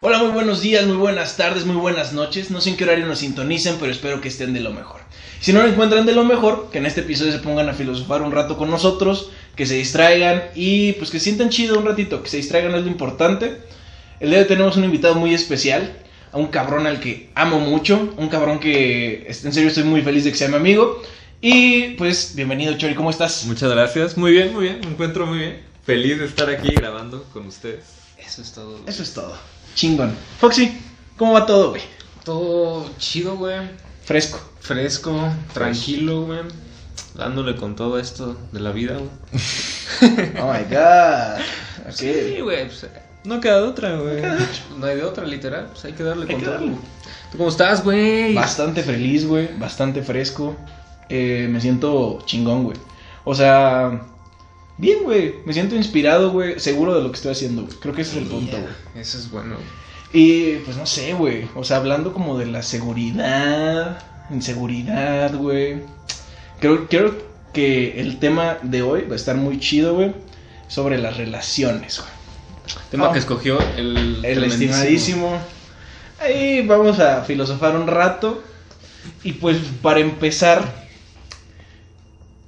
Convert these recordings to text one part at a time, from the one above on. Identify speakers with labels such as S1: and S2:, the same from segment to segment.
S1: Hola, muy buenos días, muy buenas tardes, muy buenas noches. No sé en qué horario nos sintonicen, pero espero que estén de lo mejor. Si no lo encuentran de lo mejor, que en este episodio se pongan a filosofar un rato con nosotros, que se distraigan y pues que sientan chido un ratito, que se distraigan es lo importante. El día de hoy tenemos un invitado muy especial, a un cabrón al que amo mucho, un cabrón que en serio estoy muy feliz de que sea mi amigo. Y pues bienvenido Chori, ¿cómo estás?
S2: Muchas gracias, muy bien, muy bien, me encuentro muy bien. Feliz de estar aquí grabando con ustedes.
S3: Eso es todo.
S1: Eso es todo. Chingón. Foxy, ¿cómo va todo, güey?
S3: Todo chido, güey.
S1: Fresco.
S3: Fresco, tranquilo, güey. Dándole con todo esto de la vida, güey.
S1: Oh my god.
S3: Sí, güey. pues,
S2: No queda de otra, güey.
S3: no hay de otra, literal. Pues hay que darle
S1: Hay
S3: con
S1: que
S3: todo.
S1: darle.
S3: ¿Tú cómo estás, güey?
S1: Bastante feliz, güey. Bastante fresco. Eh, me siento chingón, güey. O sea, bien, güey. Me siento inspirado, güey. Seguro de lo que estoy haciendo, güey. Creo que ese es el punto, güey.
S3: Eso es bueno.
S1: Y pues no sé, güey. O sea, hablando como de la seguridad, inseguridad, güey. Creo, creo que el tema de hoy va a estar muy chido, güey. Sobre las relaciones, güey.
S3: Tema que escogió el,
S1: El estimadísimo. Ahí vamos a filosofar un rato. Y pues para empezar,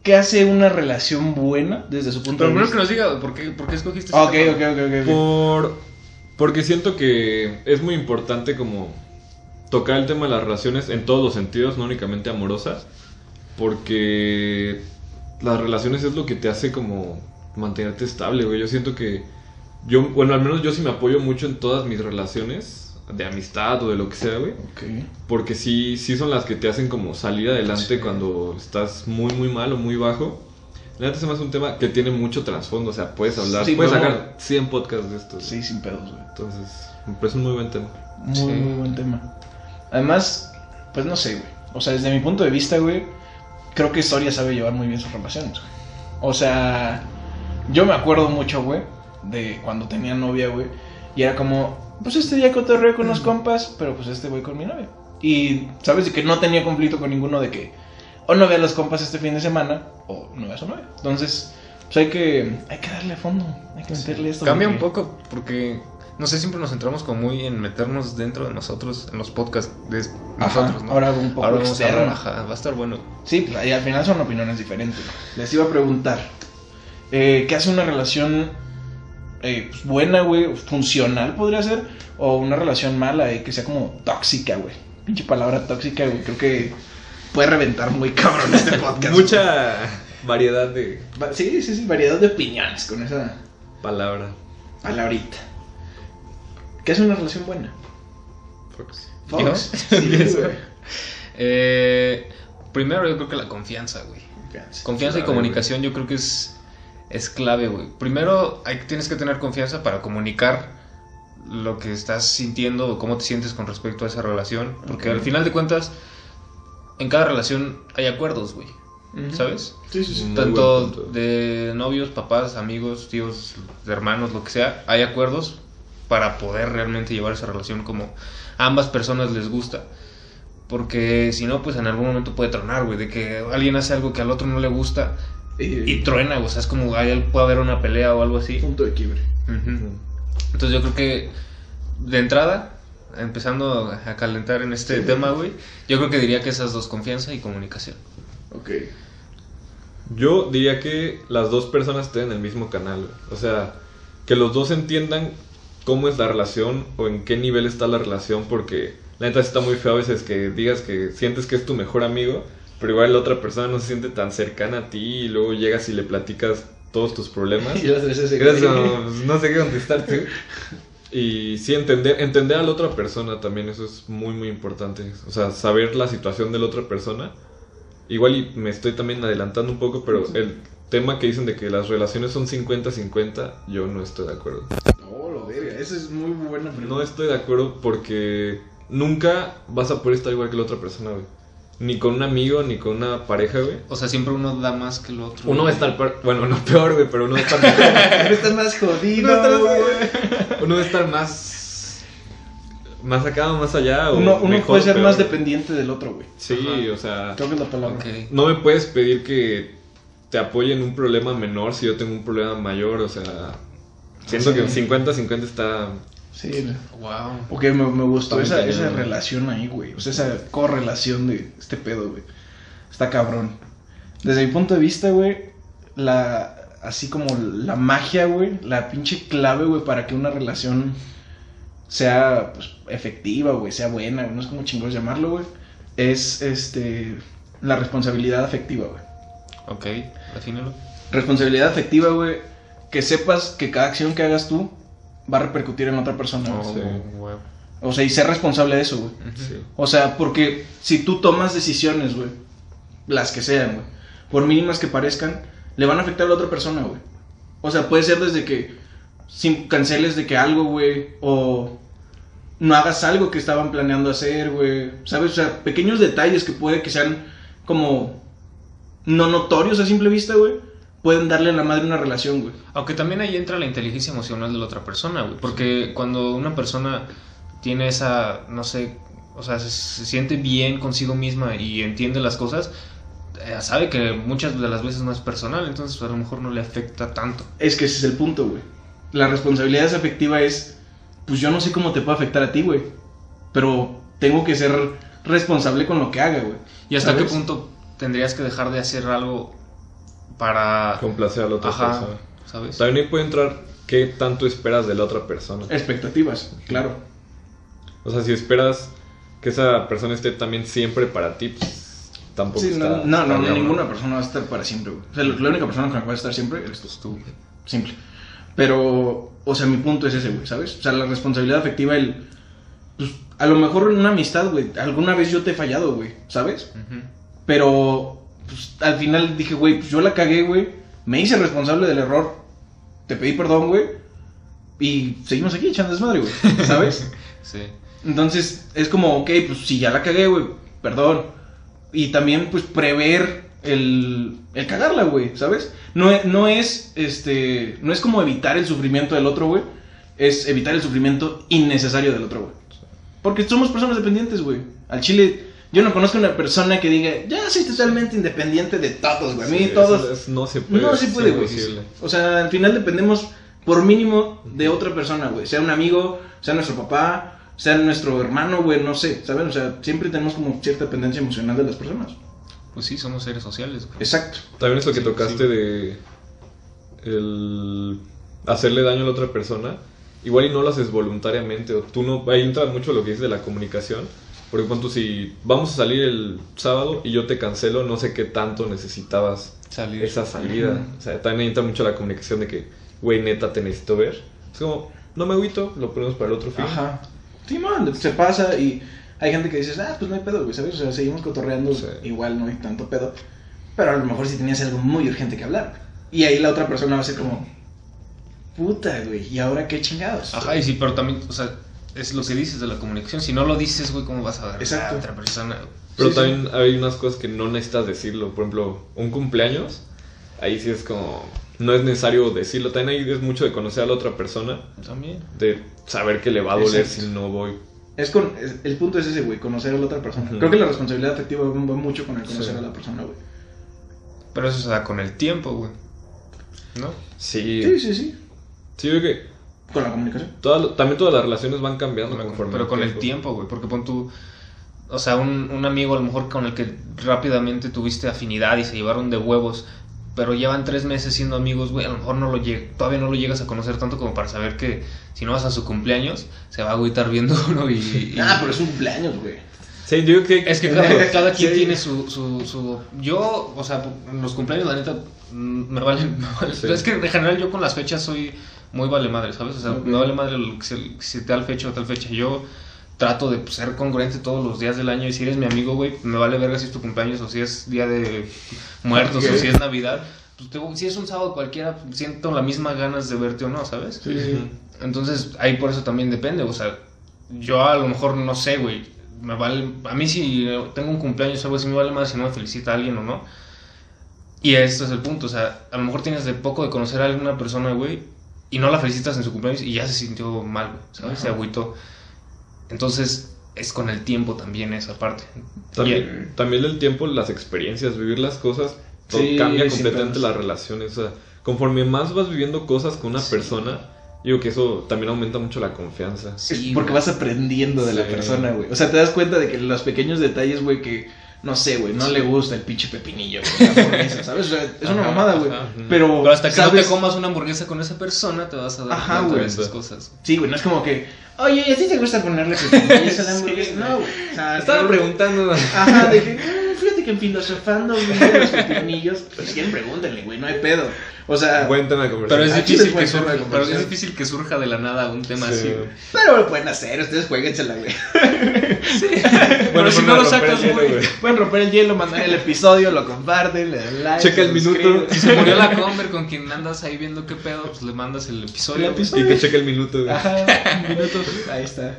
S1: ¿qué hace una relación buena desde su punto
S3: Pero
S1: de
S3: primero que
S1: vista?
S3: nos diga, ¿por qué, por qué escogiste
S1: Ok,
S3: este
S1: ok,
S3: tema?
S1: ok, ok. ok.
S2: Por... Porque siento que es muy importante como tocar el tema de las relaciones en todos los sentidos, no únicamente amorosas, porque las relaciones es lo que te hace como mantenerte estable, güey. Yo siento que yo, bueno, al menos yo sí me apoyo mucho en todas mis relaciones de amistad o de lo que sea, güey.
S1: Ok.
S2: Porque sí, sí son las que te hacen como salir adelante cuando estás muy, muy mal o muy bajo. La neta se me hace un tema que tiene mucho trasfondo, o sea, puedes hablar,
S1: Sí,
S2: puedes sacar 100 podcasts de esto. güey.
S1: Sí, sin pedos, güey.
S2: Entonces, me parece un muy buen tema.
S1: Muy,
S3: Sí.
S1: muy buen tema. Además, pues no sé, güey. O sea, desde mi punto de vista, güey, creo que Soria sabe llevar muy bien sus relaciones, güey. O sea, yo me acuerdo mucho, güey, de cuando tenía novia, güey. Y era como, pues este día cotorreo con los compas, pero pues este voy con mi novia. Y, ¿sabes? De que no tenía conflicto con ninguno de que o no vea a los compas este fin de semana o no vea a su novia. Entonces, pues hay que, hay que darle a fondo, hay que meterle esto.
S3: Cambia un poco porque, no sé, siempre nos centramos como muy en meternos dentro de nosotros, en los podcasts de
S1: Ajá,
S3: nosotros, ¿no?
S1: ahora un poco
S3: Ahora vamos a
S1: externo.
S3: ajá, va a estar bueno.
S1: Sí, pues, y al final son opiniones diferentes. Les iba a preguntar, eh, ¿qué hace una relación eh, pues, buena, güey? ¿Funcional podría ser? ¿O una relación mala, eh, que sea como tóxica, güey? Pinche palabra tóxica, güey. Creo que puede reventar muy cabrón este podcast.
S2: Mucha variedad de
S1: Sí, sí, sí, variedad de opiniones con esa
S2: palabra.
S1: palabrita. ¿Qué hace una relación buena?
S2: Fox.
S1: Fox. Sí.
S3: Eh, primero yo creo que la confianza, güey.
S1: Confianza.
S3: Confianza y comunicación yo creo que es, es clave, güey. Primero hay, tienes que tener confianza para comunicar lo que estás sintiendo o cómo te sientes con respecto a esa relación. Porque al final de cuentas, en cada relación hay acuerdos, güey. ¿Sabes?
S1: Sí, sí, sí.
S3: Tanto de novios, papás, amigos, tíos, hermanos, lo que sea, hay acuerdos para poder realmente llevar esa relación como a ambas personas les gusta. Porque si no, pues en algún momento puede tronar, güey, de que alguien hace algo que al otro no le gusta
S1: Y,
S3: y truena, o sea, es como ahí puede haber una pelea o algo así.
S1: punto de quiebre.
S3: Entonces yo creo que de entrada, empezando a calentar en este
S1: Sí.
S3: tema, güey, yo creo que diría que esas dos, confianza y comunicación.
S1: Ok.
S2: Yo diría que las dos personas estén en el mismo canal. güey. O sea, que los dos entiendan cómo es la relación o en qué nivel está la relación, porque la neta está muy feo a veces que digas que sientes que es tu mejor amigo, pero igual la otra persona no se siente tan cercana a ti y luego llegas y le platicas todos tus problemas.
S1: Y las veces
S2: Gracias, no, pues, no sé qué contestarte. Y sí, entender, entender a la otra persona también, eso es muy, muy importante. O sea, saber la situación de la otra persona. Igual y me estoy también adelantando un poco, pero el tema que dicen de que las relaciones son 50-50, yo no estoy de acuerdo.
S1: No, lo verga. Esa es muy buena pregunta.
S2: No estoy de acuerdo porque nunca vas a poder estar igual que la otra persona, güey. Ni con un amigo, ni con una pareja, güey.
S3: O sea, siempre uno da más que el otro.
S2: Uno va a estar, bueno, no peor, güey, pero uno va a estar
S1: Pero está más jodido,
S2: No, no,
S1: güey.
S2: uno debe estar más más acá o más allá
S1: Uno, uno
S2: mejor,
S1: puede ser
S2: peor.
S1: más dependiente del otro, güey.
S2: sí
S3: Ajá.
S2: o sea
S1: Creo que es la palabra.
S3: Ok.
S2: no me puedes pedir que te apoye en un problema menor si yo tengo un problema mayor o sea siento
S1: Sí.
S2: que 50-50 está
S1: Sí,
S3: Wow.
S1: porque me, me gustó esa, esa relación ahí, güey. O sea, esa correlación de este pedo, güey. Está cabrón. Desde mi punto de vista, güey, la. Así como la magia, güey, la pinche clave, güey, para que una relación sea pues, efectiva, güey, sea buena, no es como chingados llamarlo, güey, es este la responsabilidad afectiva, güey.
S3: Ok, defínelo.
S1: Responsabilidad afectiva, güey, que sepas que cada acción que hagas tú va a repercutir en otra persona.
S3: Oh,
S2: sí.
S3: wow.
S1: O sea, y ser responsable de eso, güey.
S2: Sí.
S1: O sea, porque si tú tomas decisiones, güey, las que sean, güey, por mínimas que parezcan, le van a afectar a la otra persona, güey. O sea, puede ser desde que sin canceles de que algo, güey, o no hagas algo que estaban planeando hacer, güey. ¿Sabes? O sea, pequeños detalles que puede que sean como no notorios a simple vista, güey, pueden darle a la madre una relación, güey.
S3: Aunque también ahí entra la inteligencia emocional de la otra persona, güey. Porque cuando una persona tiene esa, no sé, o sea, se, se siente bien consigo misma y entiende las cosas, eh, sabe que muchas de las veces no es personal, entonces a lo mejor no le afecta tanto.
S1: Es que ese es el punto, güey. La responsabilidad afectiva es, pues yo no sé cómo te puede afectar a ti, güey. Pero tengo que ser responsable con lo que haga, güey.
S3: ¿Y hasta
S1: ¿Sabes?
S3: qué punto tendrías que dejar de hacer algo para...
S2: Complacer a la otra
S3: Ajá,
S2: persona.
S3: ¿sabes?
S2: También ahí puede entrar qué tanto esperas de la otra persona.
S1: Expectativas, claro.
S2: O sea, si esperas que esa persona esté también siempre para ti, pues tampoco
S1: Sí,
S2: está.
S1: no, no, no, ninguna persona va a estar para siempre, güey. O sea, la única persona con la que va a estar siempre eres tú.
S3: Pues.
S1: Simple. Pero, o sea, mi punto es ese, güey, ¿sabes? O sea, la responsabilidad afectiva, el. Pues, a lo mejor en una amistad, güey, alguna vez yo te he fallado, güey, ¿sabes? Pero, pues, al final dije, güey, pues yo la cagué, güey. Me hice responsable del error. Te pedí perdón, güey. Y seguimos aquí echando desmadre, güey, ¿sabes?
S3: Sí.
S1: Entonces, es como, ok, pues si ya la cagué, güey, perdón. Y también, pues, prever el, el cagarla, güey, ¿sabes? No, e- no es, este, no es como evitar el sufrimiento del otro, güey. Es evitar el sufrimiento innecesario del otro, güey. Porque somos personas dependientes, güey. Al chile, yo no conozco una persona que diga, ya soy totalmente independiente de todos, güey. A mí
S2: Sí,
S1: todos...
S2: es- no se puede.
S1: No se puede,
S2: es
S1: güey.
S2: imposible.
S1: O sea, al final dependemos por mínimo de otra persona, güey. Sea un amigo, sea nuestro papá, sea nuestro hermano, güey, no sé, ¿saben? O sea, siempre tenemos como cierta dependencia emocional de las personas.
S3: Pues sí, somos seres sociales, güey.
S1: Exacto.
S2: También esto que
S3: Sí,
S2: tocaste
S3: sí.
S2: de el hacerle daño a la otra persona, igual y no lo haces voluntariamente, o tú no, ahí entra mucho lo que dices de la comunicación, porque cuando si vamos a salir el sábado y yo te cancelo, no sé qué tanto necesitabas
S3: Salir.
S2: esa salida,
S1: Ujú.
S2: o sea, también entra mucho la comunicación de que, güey, neta, te necesito ver, es como, no me agüito, lo ponemos para el otro fin.
S1: Ajá. Sí, man, se pasa y hay gente que dices, ah, pues no hay pedo, güey, ¿sabes? O sea, seguimos cotorreando,
S2: Sí.
S1: igual no hay tanto pedo. Pero a lo mejor si tenías algo muy urgente que hablar. Y ahí la otra persona va a ser como, puta, güey, ¿y ahora qué chingados?
S3: Ajá, y sí, pero también, o sea, es lo que dices de la comunicación. Si no lo dices, güey, ¿cómo vas a ver
S1: Exacto.
S3: a otra persona?
S2: Pero
S1: Sí,
S2: también hay unas cosas que no necesitas decirlo. Por ejemplo, un cumpleaños, ahí sí es como. No es necesario decirlo. También ahí es mucho de conocer a la otra persona,
S3: También.
S2: de saber que le va a doler
S1: Exacto.
S2: si no voy.
S1: Es con, es- el punto es ese, güey, conocer a la otra persona. Creo que la responsabilidad afectiva va va mucho con el conocer
S2: Sí.
S1: a la persona, güey.
S3: Pero eso se da con el tiempo, güey. ¿No?
S2: Sí.
S1: Sí, sí, sí.
S2: Sí, yo creo que
S1: Con la comunicación.
S2: también todas las relaciones van cambiando
S3: Pero,
S2: conforme.
S3: pero con el tiempo, güey. Porque pon tú. O sea, un, un amigo a lo mejor con el que rápidamente tuviste afinidad y se llevaron de huevos. Pero llevan tres meses siendo amigos, güey. A lo mejor no lo todavía no lo llegas a conocer tanto como para saber que si no vas a su cumpleaños, se va a agüitar viendo uno y. y-
S1: Ah, pero es un cumpleaños, güey.
S2: Sí, yo creo que.
S3: Es que cada, cada quien
S1: Sí.
S3: tiene su, su, su- Yo, o sea, en los cumpleaños, la neta, mm, me vale. me
S2: Sí.
S3: Es que en general yo con las fechas soy muy vale madre, ¿sabes? O sea,
S1: Ok.
S3: me vale madre lo que se, si tal fecha o tal fecha. Yo trato de pues, ser congruente todos los días del año y si eres mi amigo, güey, me vale verga si es tu cumpleaños o si es día de muertos o si es Navidad. Pues, te- si es un sábado cualquiera, siento las mismas ganas de verte o no, ¿sabes?
S1: Sí, sí.
S3: Entonces, ahí por eso también depende, o sea, yo a lo mejor no sé, güey, me vale, a mí si tengo un cumpleaños o algo así, me vale más si no me felicita alguien o no. Y este es el punto, o sea, a lo mejor tienes de poco de conocer a alguna persona, güey, y no la felicitas en su cumpleaños y ya se sintió mal, güey, ¿sabes? Se agüitó. Entonces, es con el tiempo también esa parte.
S2: También, también el tiempo, las experiencias, vivir las cosas, todo
S1: Sí,
S2: cambia completamente las relaciones. O sea, conforme más vas viviendo cosas con una
S3: Sí.
S2: persona, Digo que eso también aumenta mucho la confianza.
S3: Sí,
S1: porque
S3: güey.
S1: vas aprendiendo de la persona, güey. O sea, te das cuenta de que los pequeños detalles, güey, que no sé, güey, no le gusta el pinche pepinillo, güey, la hamburguesa, ¿sabes? O sea, es una mamada, güey. Pero,
S3: Pero hasta que no
S1: ¿sabes?
S3: te comas una hamburguesa con esa persona, te vas a dar
S1: Ajá,
S3: cuenta de esas cosas.
S1: Sí, güey, no es como que, oye, ¿y a ti te gusta ponerle pepinillos a la hamburguesa?
S3: Sí,
S1: no, güey. O sea,
S2: Estaba preguntando.
S1: Ajá, de que, "Mm, fíjate que en filosofando, güey, de los pepinillos, pues si quieren pregúntenle, güey, no hay pedo. O sea,
S2: Buen tema de
S3: Pero
S2: conversación.
S3: es,
S1: Aquí
S3: difícil que surja, pero es difícil que surja de la nada un tema
S2: Sí.
S3: así, güey.
S1: pero lo pueden hacer, ustedes jueguensela, güey.
S3: Pero si
S2: pues
S3: no lo sacas,
S2: hielo,
S3: güey.
S1: Pueden romper el hielo, mandar el episodio, lo comparten, le dan like.
S2: Checa el minuto.
S3: Si se murió la Conver con quien andas ahí viendo qué pedo, pues le mandas el episodio.
S1: El episodio.
S2: Y que cheque el minuto. güey.
S1: Ajá, un minuto. Ahí está.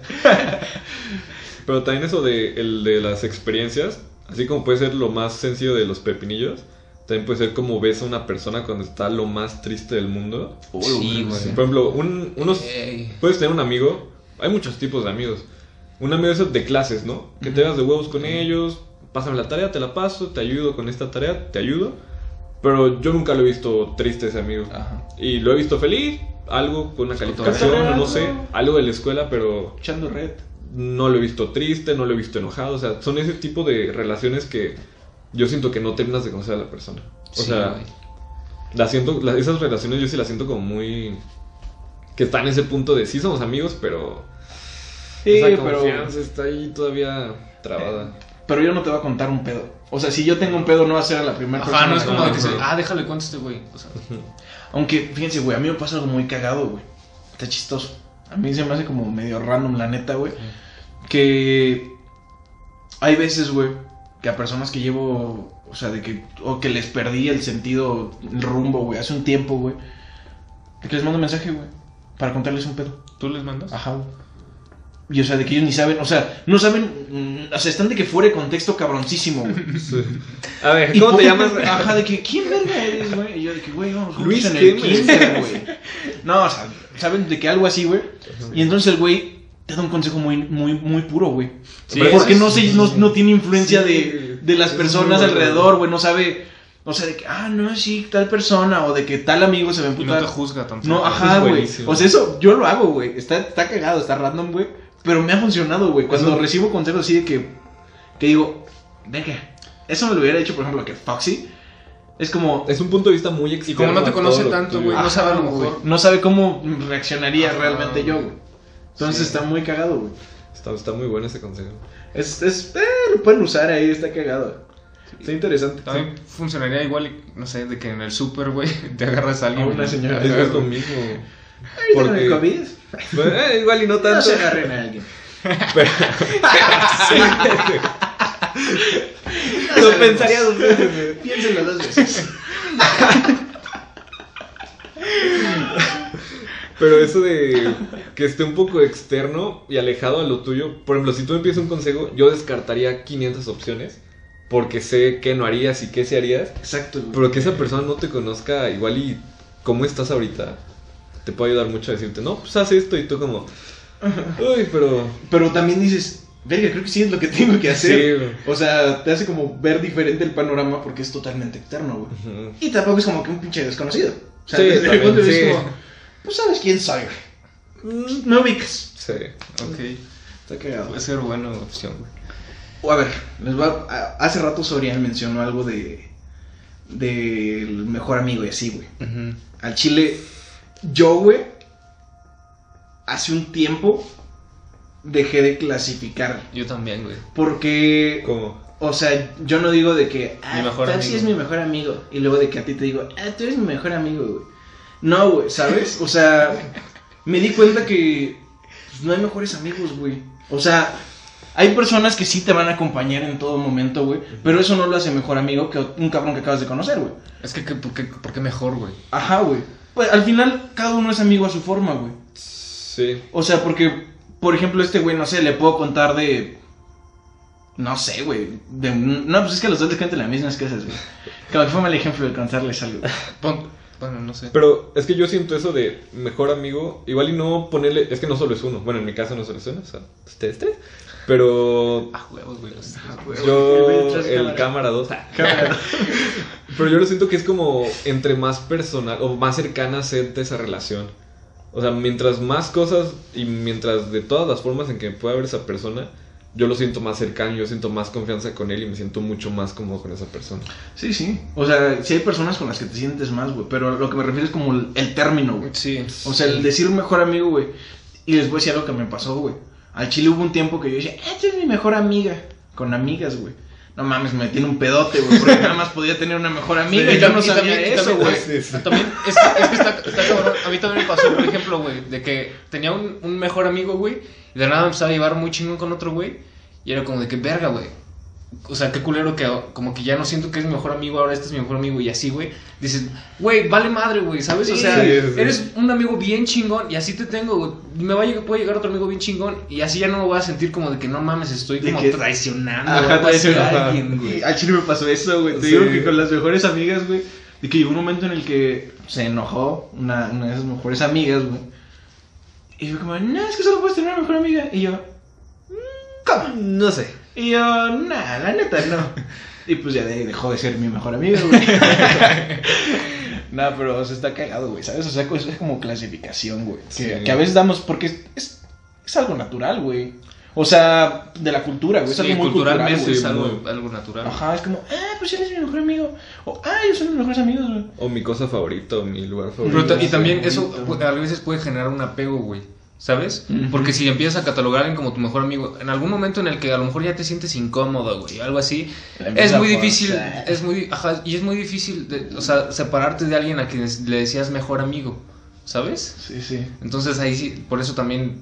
S2: Pero también eso de, el de las experiencias, así como puede ser lo más sencillo de los pepinillos, también puede ser como ves a una persona cuando está lo más triste del mundo.
S3: Sí, güey.
S2: Por ejemplo, un, unos,
S3: Ey.
S2: puedes tener un amigo, hay muchos tipos de amigos. Un amigo esos de clases, ¿no? Que te das de huevos con ellos, pásame la tarea, te la paso, te ayudo con esta tarea, te ayudo. Pero yo nunca lo he visto triste ese amigo.
S1: Ajá.
S2: Y lo he visto feliz, algo con una calificación, no sé, algo de la escuela, pero
S1: Echando red.
S2: No lo he visto triste, no lo he visto enojado. O sea, son ese tipo de relaciones que yo siento que no terminas de conocer a la persona. O
S3: Sí,
S2: sea,
S3: güey.
S2: la siento, la- esas relaciones yo sí las siento como muy. que están en ese punto de sí somos amigos, pero.
S1: Sí,
S2: esa
S1: pero.
S2: confianza está ahí todavía trabada.
S1: Pero yo no te voy a contar un pedo. O sea, si yo tengo un pedo, no va a ser a la primera persona.
S3: No es como de que se, ah, déjale cuento a este güey. O sea,
S1: Aunque, fíjense, güey, a mí me pasa algo muy cagado, güey. Está chistoso. A mí se me hace como medio random, la neta, güey. Que hay veces, güey, que a personas que llevo, o sea, de que, o que les perdí el sentido, el rumbo, güey, hace un tiempo, güey. Que les mando un mensaje, güey, para contarles un pedo.
S3: ¿tú les mandas?
S1: Ajá, güey. Y o sea, de que ellos ni saben, o sea, no saben, mm, o sea, están de que fuera de contexto cabroncísimo, güey.
S2: A ver,
S1: Y
S2: ¿cómo te llamas?
S1: Ajá, de que, ¿quién verga eres, güey? Y yo de que, güey, vamos juntos
S2: Luis
S1: en el kinder, güey. No, o sea, saben de que algo así, güey. Y entonces el güey te da un consejo muy, muy, muy puro, güey.
S3: Sí,
S1: Porque no,
S3: sí.
S1: se, no, no tiene influencia
S2: Sí,
S1: de, de las personas alrededor, güey. No sabe, o sea, de que, ah, no, sí, tal persona, o de que tal amigo se va a
S3: Y no
S1: emputar.
S3: te juzga tanto.
S1: No, ajá, güey. O sea, eso yo lo hago, güey. Está, está cagado, está random, güey. Pero me ha funcionado, güey. Cuando
S2: Eso-
S1: recibo consejos así de que, que digo, venga, eso me lo hubiera hecho, por ejemplo, que Foxy. Es como,
S2: Es un punto de vista muy
S3: Y
S2: externo.
S3: como no te conoce tanto, güey, no sabe a lo mejor.
S1: no sabe cómo reaccionaría
S3: Ajá.
S1: realmente yo, güey. Entonces
S3: Sí.
S1: está muy cagado, güey.
S2: Está, está muy bueno ese consejo.
S1: Es, es, eh, lo pueden usar ahí, está cagado. Está interesante.
S3: También funcionaría igual, no sé, de que en el súper, güey, te agarras a alguien.
S1: A una
S3: y-
S1: señora.
S2: Es, es lo mismo.
S1: Ay, ¿con
S2: Porque- eh, igual y no
S1: No
S2: tanto.
S1: se agarren a alguien.
S2: Pero- Lo pensaría dos veces.
S1: Piénsenlo dos veces.
S2: Pero eso de que esté un poco externo y alejado a lo tuyo. Por ejemplo, si tú me pides un consejo, yo descartaría 500 opciones. Porque sé qué no harías y qué sí harías.
S1: Exacto.
S2: Pero que esa persona no te conozca igual y cómo estás ahorita. Te puede ayudar mucho a decirte, no, pues haz esto y tú como... Uy, pero...
S1: Pero también dices, verga, creo que sí es lo que tengo que hacer.
S2: Sí, güey.
S1: O sea, te hace como ver diferente el panorama porque es totalmente externo, güey. Y tampoco es como que un pinche desconocido. O sea,
S2: Sí,
S1: desde
S2: también,
S1: punto de vista
S2: sí.
S1: es como, pues sabes quién soy, güey. Mm, Me ubicas.
S2: Sí.
S3: Ok,
S1: Está cagado.
S3: puede ser buena opción, güey.
S1: O a ver, les va a- hace rato Sorian mencionó algo de del mejor amigo y así, güey. Al chile, yo, güey, hace un tiempo dejé de clasificar.
S3: Yo también, güey.
S1: Porque,
S2: ¿Cómo?
S1: o sea, yo no digo de que, ah,
S3: Mi
S1: sí
S3: amigo.
S1: es mi mejor amigo. Y luego de que a ti te digo, ah, tú eres mi mejor amigo, güey. No, güey, ¿sabes? O sea, me di cuenta que pues, no hay mejores amigos, güey. O sea, hay personas que sí te van a acompañar en todo momento, güey. Pero eso no lo hace mejor amigo que un cabrón que acabas de conocer, güey.
S3: Es que, que- ¿por, qué, por qué mejor, güey?
S1: Ajá, güey. Pues al final, cada uno es amigo a su forma, güey.
S2: Sí.
S1: O sea, porque, por ejemplo, este güey, no sé, le puedo contar de. No sé, güey. De... No, pues es que los dos les cuentan las mismas cosas, güey. Como que fue mal ejemplo de contarles algo.
S3: Pon- bueno, no sé.
S2: Pero es que yo siento eso de mejor amigo. Igual y no ponerle. Es que no solo es uno. Bueno, en mi caso no solo es uno. O sea, ustedes tres. Pero
S3: Ah, huevos, güey. los-
S2: yo.
S1: El cámara.
S2: cámara 2. Pero yo lo siento que es como entre más personal o más cercana siente esa relación. O sea, mientras más cosas y mientras de todas las formas en que pueda haber esa persona, yo lo siento más cercano, yo siento más confianza con él y me siento mucho más cómodo con esa persona.
S1: Sí, sí. O sea, sí hay personas con las que te sientes más, güey. Pero lo que me refiero es como el, el término, güey.
S3: Sí.
S1: O sea, el decir un mejor amigo, güey. Y les voy a decir algo que me pasó, güey. Al chile hubo un tiempo que yo decía, esta es mi mejor amiga. Con amigas, güey. No mames, me tiene un pedote, güey. Porque nada más podía tener una mejor amiga.
S3: Sí,
S1: y yo no sabía
S3: también-
S1: eso, güey.
S2: Sí, sí.
S3: También es, es que está, está cabrón. A mí también me pasó, por ejemplo, güey, de que tenía un, un mejor amigo, güey, y de nada me empezaba a llevar muy chingón con otro, güey, y era como de que, verga, güey. O sea, qué culero que como que ya no siento que es mi mejor amigo, ahora este es mi mejor amigo, y así, güey. Dices, güey, vale madre, güey, ¿sabes? O sea,
S2: sí, sí.
S3: eres un amigo bien chingón, y así te tengo, güey. Me va a llegar, puede llegar otro amigo bien chingón, y así ya no me voy a sentir como de que no mames, estoy
S1: De
S3: como
S1: que-
S3: traicionando
S1: Ajá,
S3: a alguien, güey.
S1: Y al chile me pasó eso, güey. Te
S2: Sí.
S1: digo que con las mejores amigas, güey. De que llegó un momento en el que se enojó una, una de esas mejores amigas, güey. Y yo como, no, es que solo puedes tener una mejor amiga. Y yo, "Mm, ¿cómo?
S2: No sé.
S1: Y yo, nah, la neta no. Y pues ya de- dejó de ser mi mejor amigo, güey. nah, pero se está cagado, güey, ¿sabes? O sea, es es como clasificación, güey. Que,
S2: Sí.
S1: que a veces damos, porque es, es, es algo natural, güey. O sea, de la cultura, güey. Es
S3: Sí,
S1: algo muy cultural,
S3: culturalmente
S1: güey.
S3: es algo, algo natural.
S1: Ajá, es como, ah, pues él es mi mejor amigo. O, ah, ellos son mis mejores amigos, güey.
S2: O mi cosa favorita, o mi lugar favorito.
S3: y también eso a veces puede generar un apego, güey. ¿Sabes? Porque si empiezas a catalogar a alguien como tu mejor amigo, en algún momento en el que a lo mejor ya te sientes incómodo, güey, algo así, es muy difícil, es muy, ajá, y es muy difícil, de- o sea, separarte de alguien a quien le decías mejor amigo, ¿sabes?
S1: Sí, sí.
S3: Entonces ahí sí, por eso también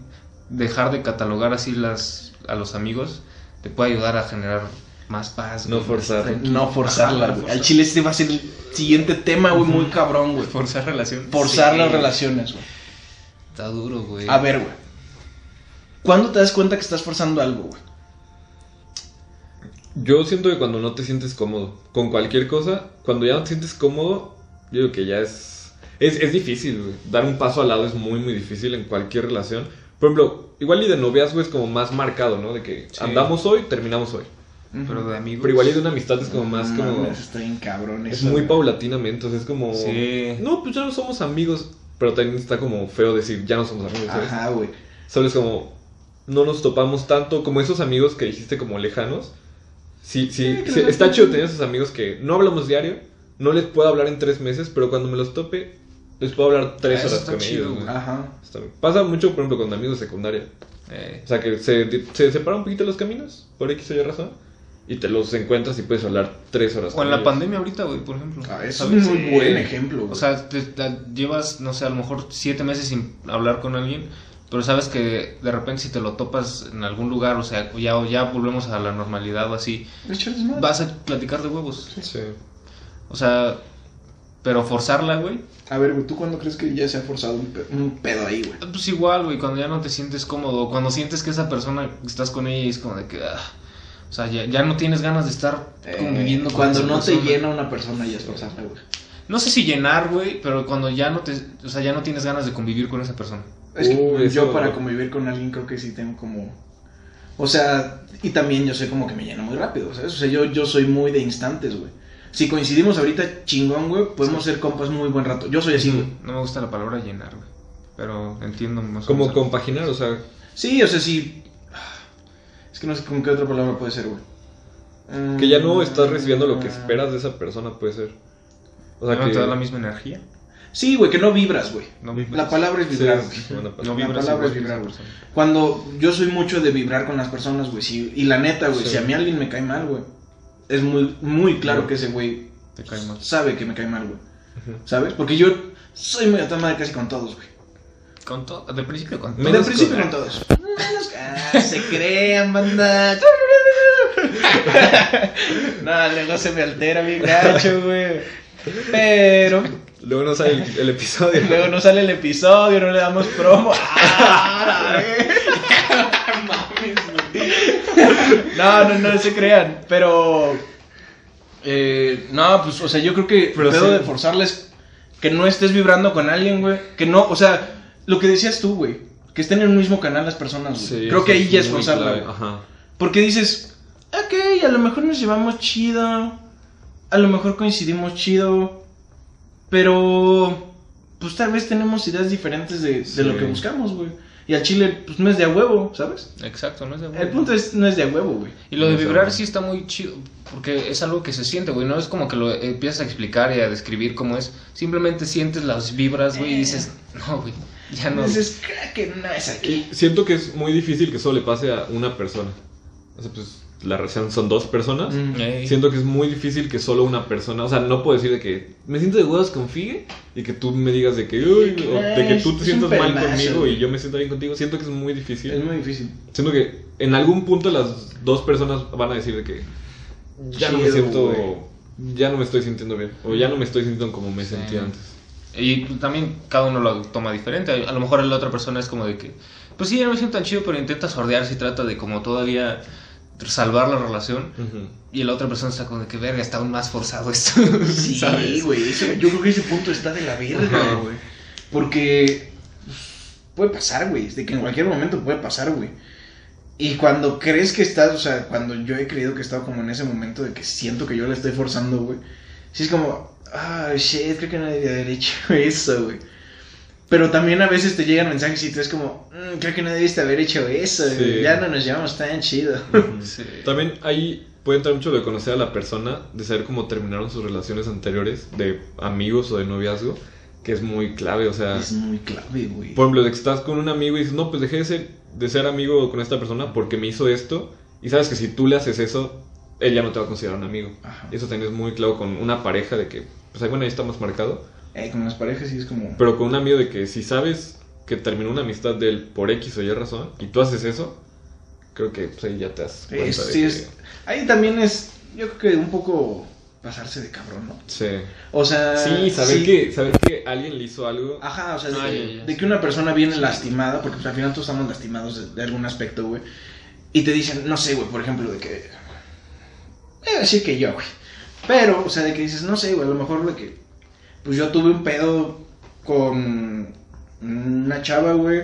S3: dejar de catalogar así las a los amigos te puede ayudar a generar más paz.
S2: No
S3: güey,
S2: forzar.
S1: No forzarla,
S3: Ajá,
S1: güey. Al chile este va a ser el siguiente tema, güey, muy cabrón, güey.
S3: Forzar relaciones.
S1: Forzar
S3: Sí.
S1: las relaciones, güey.
S3: Está duro, güey.
S1: A ver, güey. ¿Cuándo te das cuenta que estás forzando algo, güey?
S2: Yo siento que cuando no te sientes cómodo con cualquier cosa, cuando ya no te sientes cómodo, yo digo que ya es. Es, es difícil, güey. Dar un paso al lado es muy, muy difícil en cualquier relación. Por ejemplo, igual y de noviazgo es como más marcado, ¿no? De que
S3: Sí.
S2: andamos hoy, terminamos hoy.
S3: Pero de amigos.
S2: Pero igual y de una amistad es como más
S1: No
S2: como.
S1: está bien cabrón
S2: Es muy
S1: güey.
S2: paulatinamente, o sea, es como.
S3: Sí.
S2: No, pues ya no somos amigos. Pero también está como feo decir, ya no somos amigos, ¿sabes?
S1: Ajá, güey.
S2: Solo es como, no nos topamos tanto como esos amigos que dijiste como lejanos. Sí, sí,
S1: Sí, que
S2: sí,
S1: los
S2: está chido tener esos amigos que no hablamos diario, no les puedo hablar en tres meses, pero cuando me los tope, les puedo hablar tres
S3: Ah,
S2: horas con
S3: chido,
S2: ellos.
S1: Ajá.
S2: Está. Pasa mucho, por ejemplo, con amigos de secundaria.
S3: Eh,
S2: O sea, que se, se separan un poquito los caminos, por X o Y razón, y te los encuentras y puedes hablar tres horas
S3: o
S2: con
S3: en la
S2: ellos.
S3: pandemia ahorita, güey, por ejemplo.
S1: Ah, es
S3: ¿Sabes?
S1: un muy buen ejemplo, güey.
S3: O sea, te, te llevas, no sé, a lo mejor siete meses sin hablar con alguien, pero sabes que de repente si te lo topas en algún lugar, o sea, ya, ya volvemos a la normalidad o así,
S1: es
S3: vas a platicar de huevos.
S2: Sí.
S3: O sea, pero forzarla, güey.
S1: A ver, güey, ¿tú cuándo crees que ya se ha forzado un, pe- un pedo ahí, güey?
S3: Pues igual, güey, cuando ya no te sientes cómodo, cuando sientes que esa persona estás con ella y es como de que, ah, o sea, ya, ya no tienes ganas de estar conviviendo
S1: Eh,
S3: con
S1: cuando no te llena una persona ya es forzarla, güey.
S3: No sé si llenar, güey, pero cuando ya no te, o sea, ya no tienes ganas de convivir con esa persona.
S1: Es que
S2: Uy,
S1: yo
S2: eso-
S1: para convivir con alguien creo que sí tengo como... O sea, y también yo soy como que me llena muy rápido, ¿sabes? O sea, yo, yo soy muy de instantes, güey. Si coincidimos ahorita chingón, güey, podemos ser compas muy buen rato. Yo soy así, güey.
S3: No me gusta la palabra llenar, güey. Pero entiendo más o
S2: Como compaginar, o sea,
S1: Sí, o sea, sí... Es que no sé con qué otra palabra puede ser, güey.
S2: que ya no estás recibiendo lo que esperas de esa persona, puede ser. O sea,
S3: ¿No
S2: que...
S3: te da la misma energía?
S1: Sí, güey, que no vibras, güey.
S3: No vibras.
S1: La palabra es vibrar, güey.
S3: No
S2: palabra.
S3: vibras
S1: palabra
S3: igual
S1: es vibrar, güey. Cuando yo soy mucho de vibrar con las personas, güey, sí, y la neta, güey,
S2: Sí.
S1: si a mí alguien me cae mal, güey, es muy, muy claro que ese güey
S3: Te cae mal.
S1: sabe que me cae mal, güey. ¿Sabes? Porque yo soy muy a madre casi con todos, güey.
S3: Con todo, de principio con todo.
S2: Menos
S1: De principio
S2: con-
S1: con todos. Menos- Ah, se crean, banda. no, luego se me altera mi gacho, güey. Pero
S2: Luego no sale el, el episodio.
S1: luego no sale el episodio, no le damos promo. Ah, no, no, no se crean. Pero eh, no, pues, o sea, yo creo que
S2: Pero
S1: pedo
S2: sí.
S1: de forzarles que no estés vibrando con alguien, güey. Que no, o sea, lo que decías tú, güey. Que estén en un mismo canal las personas.
S2: Sí,
S1: creo que ahí ya es forzarla.
S2: Ajá.
S1: Porque dices, ok, a lo mejor nos llevamos chido, a lo mejor coincidimos chido, pero pues tal vez tenemos ideas diferentes de, de
S2: Sí.
S1: lo que buscamos, güey. Y al chile, pues no es de a huevo, ¿sabes?
S3: Exacto, no es de
S1: El punto es, no es de a huevo, güey.
S3: Y lo de
S2: No
S3: vibrar sí está muy chido, porque es algo que se siente, güey. No es como que lo empiezas a explicar y a describir cómo es. Simplemente sientes las vibras, güey, y dices, no, güey, ya no.
S1: Creo que no es aquí.
S2: Siento que es muy difícil que solo le pase a una persona. O sea, pues la relación son dos personas.
S1: Mm.
S2: Siento que es muy difícil que solo una persona, o sea, no puedo decir de que me siento de huevos con Figue y que tú me digas de que, uy, o de que tú te sientas mal conmigo y yo me siento bien contigo. Siento que es muy difícil.
S1: Es muy difícil.
S2: Siento que en algún punto las dos personas van a decir de que ya no me siento, ya no me estoy sintiendo bien o ya no me estoy sintiendo como me
S3: Sí.
S2: sentía antes.
S3: Y también cada uno lo toma diferente. A lo mejor la otra persona es como de que, pues sí, ya no me siento tan chido, pero intenta sordearse y trata de como todavía salvar la relación. Y la otra persona está como de que, verga, está aún más forzado esto.
S1: Sí, güey. eso- Yo creo que ese punto está de la verga, güey. Porque pues, puede pasar, güey. De que en cualquier momento puede pasar, güey. Y cuando crees que estás, o sea, cuando yo he creído que he estado como en ese momento de que siento que yo le estoy forzando, güey. Sí es como, ah, shit, creo que no debía haber hecho eso, güey. Pero también a veces te llegan mensajes y tú es como, "Mm, creo que no debiste haber hecho eso,
S2: Sí.
S1: Ya no nos llevamos tan chido.
S3: Sí.
S2: También ahí puede entrar mucho de conocer a la persona, de saber cómo terminaron sus relaciones anteriores, de amigos o de noviazgo, que es muy clave, o sea,
S1: Es muy clave, güey.
S2: por ejemplo, de que estás con un amigo y dices, no, pues dejé de ser, de ser amigo con esta persona porque me hizo esto, y sabes que si tú le haces eso, él ya no te va a considerar un amigo.
S1: Ajá.
S2: Y eso también es muy claro con una pareja de que, pues ahí bueno, ahí está más marcado,
S1: Eh, con las parejas sí es como...
S2: pero con un amigo de que si sabes que terminó una amistad de él por X o Y razón, y tú haces eso, creo que pues, ahí ya te das cuenta
S1: Es-
S2: de
S1: sí,
S2: que-
S1: es, ahí también es, yo creo que un poco pasarse de cabrón, ¿no?
S2: Sí.
S1: O sea,
S2: Sí, saber,
S1: sí.
S2: Que, saber que alguien le hizo algo.
S1: Ajá, o sea, de,
S3: Ah,
S1: que-
S3: ya, ya,
S1: de
S3: sí.
S1: que una persona viene lastimada, porque pues, al final todos estamos lastimados de, de algún aspecto, güey. Y te dicen, no sé, güey, por ejemplo, de que... Eh, sí que yo, güey. Pero, o sea, de que dices, no sé, güey, a lo mejor de que... Pues yo tuve un pedo con una chava, güey,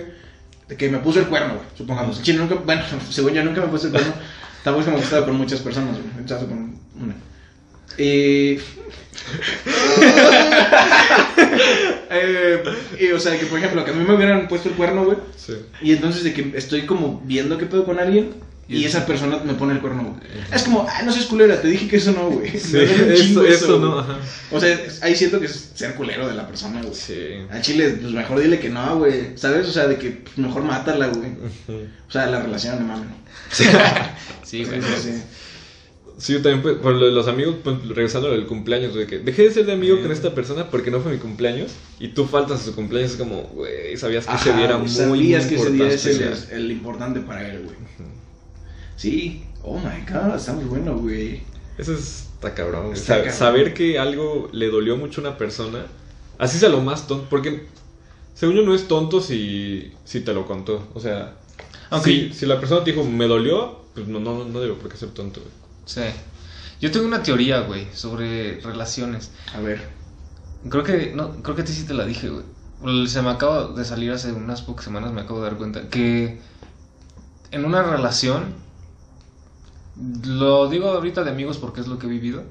S1: de que me puso el cuerno, güey, supongamos. Chile nunca, bueno, según yo nunca me puse el cuerno. Tampoco es como que estaba con muchas personas, güey. Estaba con una. Y... Eh, y, o sea, que por ejemplo, que a mí me hubieran puesto el cuerno, güey.
S2: Sí.
S1: Y entonces de que estoy como viendo qué pedo con alguien. Y esa persona me pone el cuerno. Es como, ah, no seas culera, te dije que eso no, güey.
S2: Sí, eso, eso no, ajá.
S1: O sea, ahí siento que es ser culero de la persona, güey.
S2: Sí.
S1: A Chile, pues mejor dile que no, güey. ¿Sabes? O sea, de que pues, mejor mátala, güey. O sea, la relación, no mames.
S3: Sí, güey.
S1: Sí, sí.
S2: Sí, yo también, pues, por lo de los amigos, pues, regresando al cumpleaños, de que dejé de ser de amigo con esta persona porque no fue mi cumpleaños y tú faltas a su cumpleaños, es como, güey, sabías que ese
S1: Ajá,
S2: día era muy
S1: sabías que ese día es el,
S2: importante.
S1: el importante para él, güey. Sí. Oh my god, está muy bueno, güey.
S2: Eso es- está cabrón. güey.
S1: Está
S2: Sa-
S1: cabrón.
S2: Saber que algo le dolió mucho a una persona, así sea lo más tonto, porque según yo no es tonto si, si te lo contó. O sea,
S3: Aunque-
S2: si, si la persona te dijo, me dolió, pues no, no, no debe por qué ser tonto. güey.
S3: Sí. Yo tengo una teoría, güey, sobre relaciones.
S1: A ver.
S3: Creo que, no, creo que a ti sí te la dije, güey. Se me acaba de salir hace unas pocas semanas, me acabo de dar cuenta que en una relación, lo digo ahorita de amigos porque es lo que he vivido,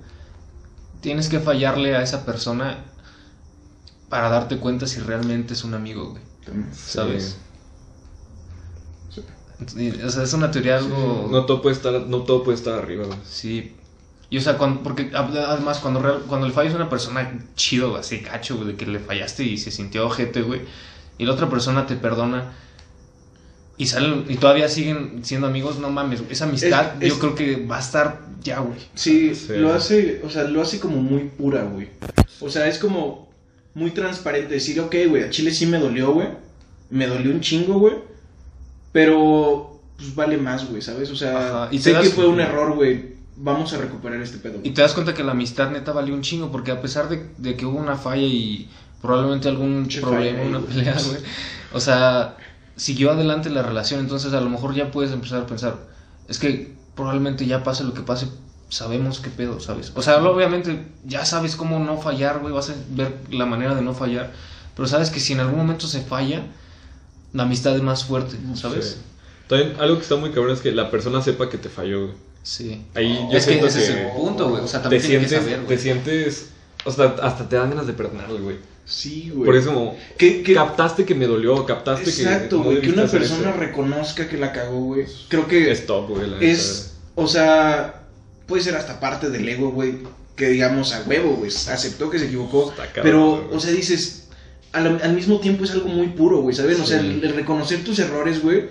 S3: tienes que fallarle a esa persona para darte cuenta si realmente es un amigo, güey. ¿Sabes? Y, O sea, es una teoría algo...
S2: No todo puede estar, no todo puede estar arriba. güey.
S3: Sí. Y o sea, cuando, porque además cuando, real- cuando le fallas a una persona chido, así cacho, güey, de que le fallaste y se sintió ojete, güey, y la otra persona te perdona y salen y todavía siguen siendo amigos, no mames, esa amistad
S1: Es- es-
S3: yo creo que va a estar ya, güey.
S1: Sí,
S2: Sí.
S1: lo hace, o sea, lo hace como muy pura, güey. O sea, es como muy transparente decir, ok, güey, a Chile sí me dolió, güey. Me dolió un chingo, güey. Pero, pues vale más, güey, ¿sabes? O sea,
S3: Ajá, y
S1: sé
S3: das-
S1: que fue un error, güey. Vamos a recuperar este pedo.
S3: Y
S1: güey.
S3: te das cuenta que la amistad neta valió un chingo, porque a pesar de, de que hubo una falla y probablemente algún problema,
S1: falla,
S3: una
S1: güey.
S3: pelea, güey, o sea, siguió adelante la relación, entonces a lo mejor ya puedes empezar a pensar, es que probablemente ya pase lo que pase, sabemos qué pedo, ¿sabes? O sea, obviamente ya sabes cómo no fallar, güey, vas a ver la manera de no fallar, pero sabes que si en algún momento se falla, la amistad es más fuerte, ¿sabes?
S2: Sí. También algo que está muy cabrón es que la persona sepa que te falló. güey.
S3: Sí.
S2: Ahí yo
S3: Es que
S2: siento
S3: ese es el punto, güey, o sea,
S2: te
S3: también que
S2: sientes,
S3: saber,
S2: te sientes hasta, hasta te dan ganas de perdonarle, güey.
S1: Sí, güey.
S2: Por eso como,
S1: Que, que-
S2: captaste que me dolió, captaste que...
S1: Exacto,
S2: no
S1: güey. Que una persona
S2: eso.
S1: reconozca que la cagó, güey. Creo que
S2: Es top, güey, la
S1: es, o sea, puede ser hasta parte del ego, güey, que digamos a huevo, güey, aceptó que se equivocó,
S2: cabrón,
S1: pero, o sea, dices, al, al mismo tiempo es algo muy puro, güey, ¿saben? O sea, el, el reconocer tus errores, güey,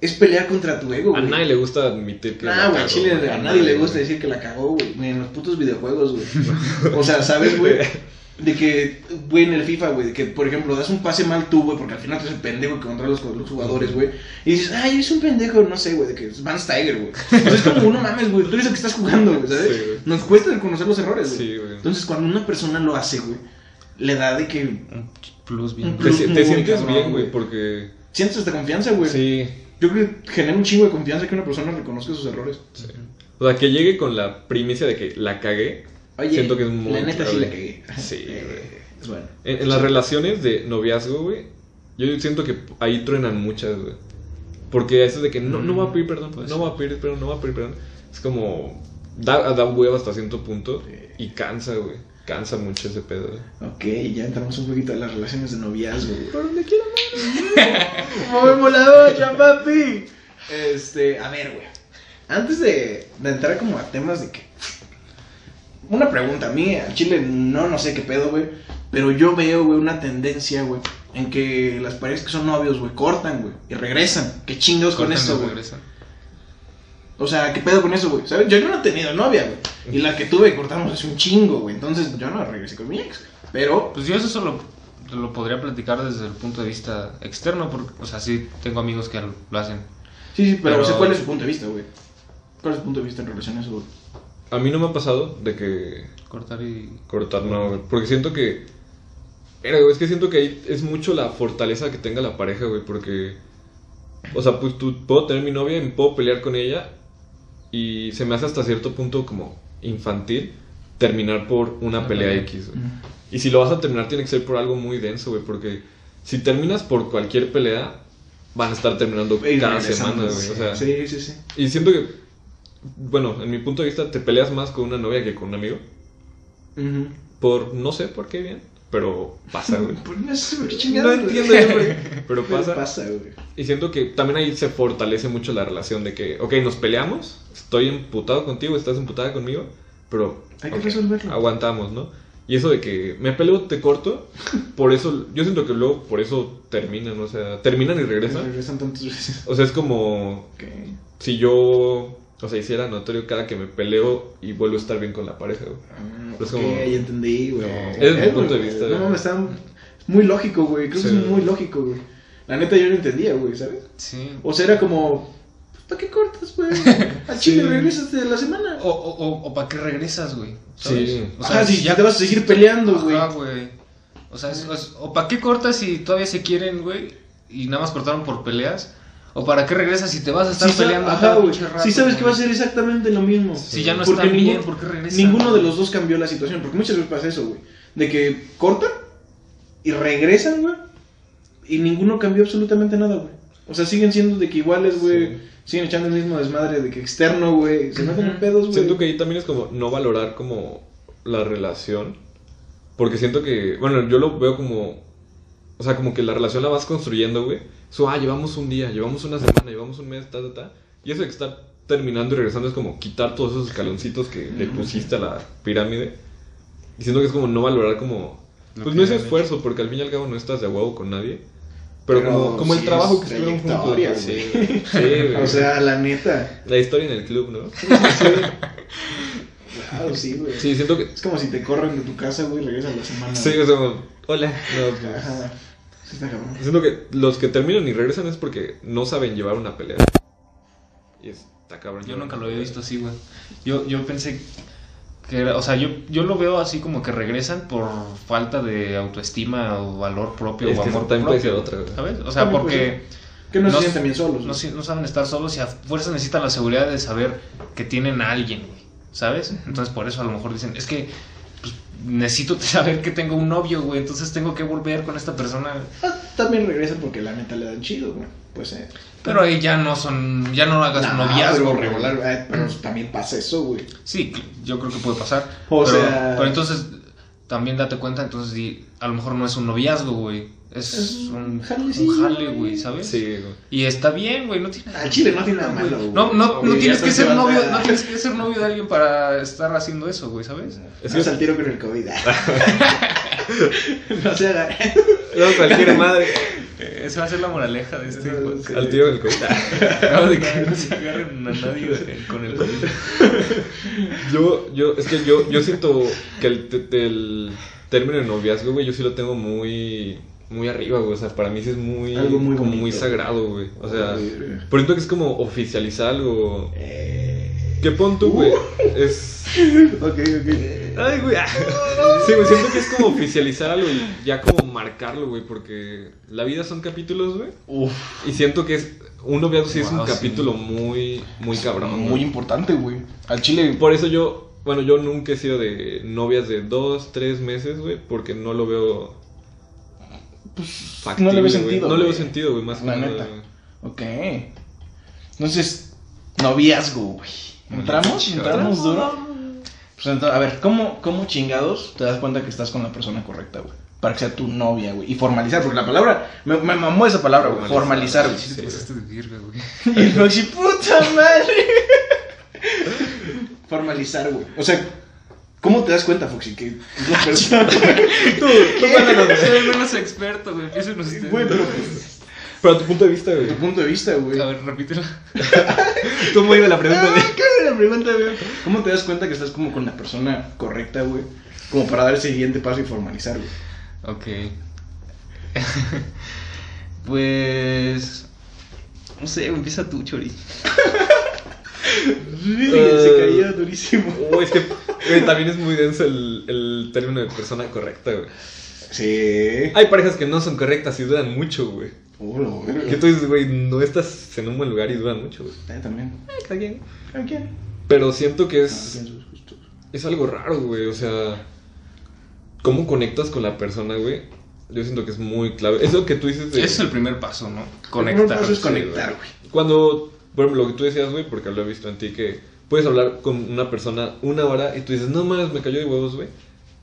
S1: es pelear contra tu ego,
S2: A
S1: güey.
S2: nadie le gusta admitir que
S1: Nah,
S2: la
S1: güey,
S2: cagó,
S1: chile,
S2: güey.
S1: a nadie le gusta decir que la cagó, güey, en los putos videojuegos, güey. O sea, ¿sabes, güey? De que, güey, en el FIFA, güey, de que, por ejemplo, das un pase mal tú, güey, porque al final tú eres el pendejo que controla los, los jugadores, güey. Y dices, ay, eres un pendejo, no sé, güey, de que es Van Steiger, güey. Sea, es como, no mames, güey, tú eres el que estás jugando, güey, ¿sabes?
S2: Sí, güey.
S1: Nos cuesta reconocer los errores, güey.
S2: Sí, güey.
S1: Entonces, cuando una persona lo hace, güey, le da de que
S3: Un plus bien.
S1: Un
S2: Te,
S1: plus
S2: te sientes
S1: cabrón,
S2: bien, güey,
S1: güey.
S2: porque...
S1: sientes esta confianza, güey.
S2: Sí,
S1: Yo creo que genera un chingo de confianza que una persona reconozca sus errores.
S2: sí. O sea, que llegue con la primicia de que la cagué.
S1: Oye,
S2: Siento que es muy
S1: la neta sí la cagué.
S2: Sí,
S1: Eh,
S2: güey.
S1: Es bueno.
S2: En, en las relaciones de noviazgo, güey, yo siento que ahí truenan muchas, güey. Porque eso de que no, no va a pedir perdón,
S3: Pues
S2: no va a pedir perdón, no va a pedir perdón. Es como. Da, da huevo hasta cierto punto. Y cansa, güey. Cansa mucho ese pedo, güey.
S1: Ok, ya entramos un poquito a las relaciones de noviazgo. güey.
S2: Por donde quiera,
S1: ¡Muy volador, papi! Este, a ver, güey. Antes de, de entrar como a temas de que. Una pregunta a mí, al chile no, no sé qué pedo, güey. Pero yo veo, güey, una tendencia, güey, en que las parejas que son novios, güey, cortan, güey, y regresan. ¿Qué chingados con esto, güey? O sea, ¿qué pedo con eso, güey? ¿Sabes? Yo no he tenido novia, güey. Y la que tuve cortamos hace un chingo, güey. Entonces yo no regresé con mi ex. Pero,
S3: Pues yo eso solo lo podría platicar desde el punto de vista externo, porque, o sea, sí tengo amigos que lo hacen.
S1: sí, sí, pero,
S3: Pero-
S1: o sea, ¿cuál es su punto de vista, güey? ¿Cuál es su punto de vista en relación a eso, güey?
S2: A mí no me ha pasado de que
S3: Cortar y...
S2: cortar, no, güey. Porque siento que. Era, güey, es que siento que ahí es mucho la fortaleza que tenga la pareja, güey. Porque. O sea, pues tú puedo tener mi novia y me puedo pelear con ella. Y se me hace hasta cierto punto como infantil terminar por una pelea
S3: pelea.
S2: X, güey. Y si lo vas a terminar, tiene que ser por algo muy denso, güey. Porque si terminas por cualquier pelea, van a estar terminando
S1: Y
S2: cada semana, güey. O sea,
S1: sí, sí, sí.
S2: y siento que, bueno, en mi punto de vista, te peleas más con una novia que con un amigo. Por, no sé por qué bien, pero pasa, güey.
S1: No qué
S2: no
S1: güey.
S2: entiendo yo, güey. Pero
S1: Pero
S2: pasa.
S1: pasa, güey.
S2: Y siento que también ahí se fortalece mucho la relación de que, ok, nos peleamos, estoy emputado contigo, estás emputada conmigo, pero
S1: Hay que resolverlo.
S2: aguantamos, ¿no? Y eso de que me peleo, te corto, por eso, yo siento que luego por eso terminan, o sea, terminan y regresan.
S1: Regresan tantas veces.
S2: O sea, es como
S1: Ok.
S2: si yo, o sea, hiciera notorio cada que me peleo y vuelvo a estar bien con la pareja, güey.
S1: Ah,
S2: Pues
S1: ok,
S2: como-
S1: ya entendí, güey.
S2: Es mi punto de
S1: güey,
S2: vista,
S1: No,
S2: güey.
S1: me está muy lógico, güey. Creo
S2: Sí.
S1: que es muy lógico, güey. La neta yo no entendía, güey, ¿sabes?
S3: Sí.
S1: O sea, era como, ¿para qué cortas, güey? A Chile
S2: Sí.
S1: regresas de la semana.
S3: O, o, o, o para qué regresas, güey.
S2: Sí.
S3: O sea,
S1: ah, si ya te vas a seguir peleando, güey.
S3: Ajá, güey. O sea, es- es- o para qué cortas si todavía se quieren, güey, y nada más cortaron por peleas. O para qué regresas si te vas a estar
S1: Sí,
S3: peleando
S1: ajá, güey. Sí sabes que va a ser exactamente lo mismo.
S3: Si ya no
S1: Porque
S3: están bien,
S1: ninguno-
S3: ¿por qué regresan?
S1: Ninguno de los dos cambió la situación, porque muchas veces pasa eso, güey. De que cortan y regresan, güey. Y ninguno cambió absolutamente nada, güey. O sea, siguen siendo de que iguales, güey.
S2: Sí.
S1: Siguen echando el mismo desmadre de que externo, güey. Se meten en pedos, güey.
S2: Siento que ahí también es como no valorar como la relación. Porque siento que, bueno, yo lo veo como, o sea, como que la relación la vas construyendo, güey. Eso, ah, llevamos un día, llevamos una semana, llevamos un mes, ta, ta, ta. Y eso de que está terminando y regresando es como quitar todos esos escaloncitos que le pusiste a la pirámide. Y siento que es como no valorar como, pues no es esfuerzo, porque al fin y al cabo no estás de huevo con nadie. Pero,
S1: Pero
S2: como, como
S1: sí
S2: el trabajo
S1: es
S2: que estuvieron juntos. Sí,
S1: güey.
S2: sí, güey.
S1: O sea, la neta.
S2: la historia en el club, ¿no?
S1: Claro, sí, güey.
S2: Sí, siento que
S1: Es como si te corren de tu casa, güey, regresas a la semana.
S2: Sí,
S1: güey.
S2: o sea, como, hola. No, pues,
S1: Ajá. Sí, está cabrón.
S2: Siento que los que terminan y regresan es porque no saben llevar una pelea. Y está cabrón.
S3: Yo nunca lo había visto así, güey. Yo, yo pensé que era, o sea, yo, yo lo veo así como que regresan por falta de autoestima o valor propio
S2: Es
S3: o
S2: que
S3: amor
S2: también puede
S3: propio.
S2: ser otra, güey.
S3: ¿Sabes? O sea,
S1: También puede
S3: porque
S1: Que no,
S3: No
S1: se sienten bien solos.
S3: no, no saben estar solos y a fuerza necesitan la seguridad de saber que tienen a alguien, güey. ¿Sabes? Entonces por eso a lo mejor dicen, es que pues, necesito saber que tengo un novio, güey, entonces tengo que volver con esta persona.
S1: Ah, también regresan porque la neta le dan chido, güey. Pues eh.
S3: Pero ahí ya no son, ya no hagas un
S1: Nah,
S3: noviazgo,
S1: pero regular, eh, pero también pasa eso, güey.
S3: Sí, yo creo que puede pasar.
S1: O
S3: pero,
S1: sea-
S3: pero entonces, también date cuenta, entonces a lo mejor no es un noviazgo, güey. Es,
S1: Es
S3: un,
S1: jalecillo,
S3: jale,
S1: güey.
S3: ¿sabes?
S2: Sí, güey.
S3: Y está bien, güey, no tiene
S1: Al chile no tiene nada malo, güey.
S3: No, no, no
S1: Oye,
S3: tienes que ser novio, no tienes que ser novio de alguien para estar haciendo eso, güey, ¿sabes?
S2: Es
S1: no
S2: que
S1: al tiro con el COVID. no se haga.
S2: no, cualquier madre.
S3: Eh, Esa va a ser la moraleja de este
S1: No, sí.
S2: Al tío del COVID.
S3: No, de que no se agarren a nadie con el COVID.
S2: Yo, yo, es que yo, yo siento que el, el término de noviazgo, güey, yo sí lo tengo muy, muy arriba, güey. O sea, para mí sí es muy,
S1: Algo muy
S2: como
S1: bonito.
S2: muy sagrado, güey. O sea, por ejemplo que es como oficializar algo.
S1: Eh,
S2: ¿Qué punto, güey? Es.
S1: ok, ok.
S2: Ay, güey. Sí, güey, siento que es como oficializar algo y ya como marcarlo, güey, porque la vida son capítulos, güey.
S1: Uf,
S2: Y siento que es. Un noviazgo sí es un
S3: sí.
S2: capítulo muy, muy cabrón.
S1: muy
S2: güey.
S1: importante, güey. Al chile.
S2: Por eso yo, bueno, yo nunca he sido de novias de dos, tres meses, güey, porque no lo veo. Factible,
S1: no le veo sentido,
S2: No le veo sentido, güey, más que
S1: La
S2: nada,
S1: neta. Ok. Entonces, noviazgo, güey. ¿Entramos? ¿Entramos duro? Pues entonces, a ver, ¿cómo, ¿cómo chingados te das cuenta que estás con la persona correcta, güey? Para que sea tu novia, güey. Y formalizar, porque la palabra, me, me mamó esa palabra, güey. Formalizar, güey.
S3: Sí, te pasaste de virga, güey.
S1: Y el Foxy, puta madre. Formalizar, güey. O sea, ¿cómo te das cuenta, Foxy, que es la persona?
S2: Tú, tú güey.
S3: Soy menos experto, güey. Empiecen ustedes.
S1: Güey, pero pues,
S2: Pero a tu punto de vista, güey.
S1: tu punto de vista, güey.
S3: A ver, repítelo.
S2: ¿Cómo iba la pregunta,
S1: Ah,
S2: güey?
S1: ¿qué era la pregunta, güey? ¿Cómo te das cuenta que estás como con la persona correcta, güey? Como para dar ese siguiente paso y formalizar, güey.
S3: Ok. pues. No sé, empieza tú, Chori.
S1: Se caía durísimo.
S2: Oh, es que güey, también es muy denso el, el término de persona correcta, güey.
S1: Sí.
S2: Hay parejas que no son correctas y duran mucho, güey.
S1: Lo verga.
S2: Que tú dices, güey, no estás en un buen lugar y duran mucho, güey.
S1: Eh, también.
S2: Cada quien.
S1: ¿A quién?
S2: Pero siento que es, es algo raro, güey. O sea, cómo conectas con la persona, güey. Yo siento que es muy clave. Es lo que tú dices de...
S3: Ese es el primer paso, ¿no?
S1: El
S3: Conectar.
S1: primer paso es
S2: sí,
S1: conectar,
S2: güey.
S1: güey.
S2: Cuando, por ejemplo, lo que tú decías, güey, porque lo he visto en ti, que puedes hablar con una persona una hora y tú dices, no mames, me cayó de huevos, güey.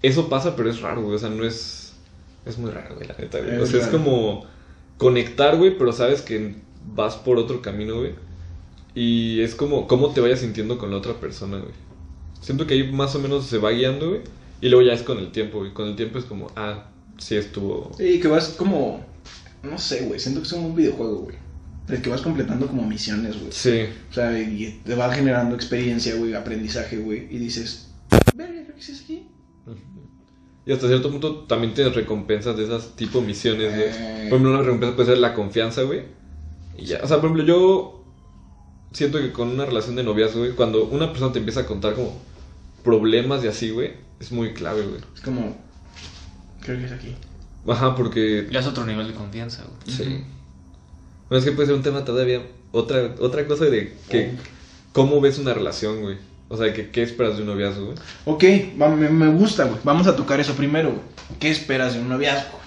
S2: Eso pasa, pero es raro, güey. O sea, no es. Es muy raro, güey, la neta, güey. O
S1: Es
S2: sea, es como conectar, güey, pero sabes que vas por otro camino, güey. Y es como cómo te vayas sintiendo con la otra persona, güey. Siento que ahí más o menos se va guiando, güey. Y luego ya es con el tiempo, güey. Con el tiempo es como, ah, sí estuvo.
S1: Sí, que vas como. No sé, güey. Siento que es como un videojuego, güey. El que vas completando como misiones, güey.
S2: Sí.
S1: O sea, y te va generando experiencia, güey, aprendizaje, güey. Y dices, verga, creo que sí es aquí.
S2: Y hasta cierto punto también tienes recompensas de esas tipo misiones, güey.
S1: Eh.
S2: Por ejemplo, una recompensa puede ser la confianza, güey. Y ya, o sea, por ejemplo, yo siento que con una relación de noviazgo, güey, cuando una persona te empieza a contar como problemas y así, güey, es muy clave, güey.
S1: Es como, creo que es aquí.
S2: Ajá, porque...
S3: Ya es otro nivel de confianza, güey.
S2: Sí. Bueno, es que puede ser un tema todavía... Otra, otra cosa de que... ¿Cómo ves una relación, güey? O sea, que, ¿qué esperas de un noviazgo, güey?
S1: Ok, va- me, me gusta, güey. Vamos a tocar eso primero, güey. ¿Qué esperas de un noviazgo?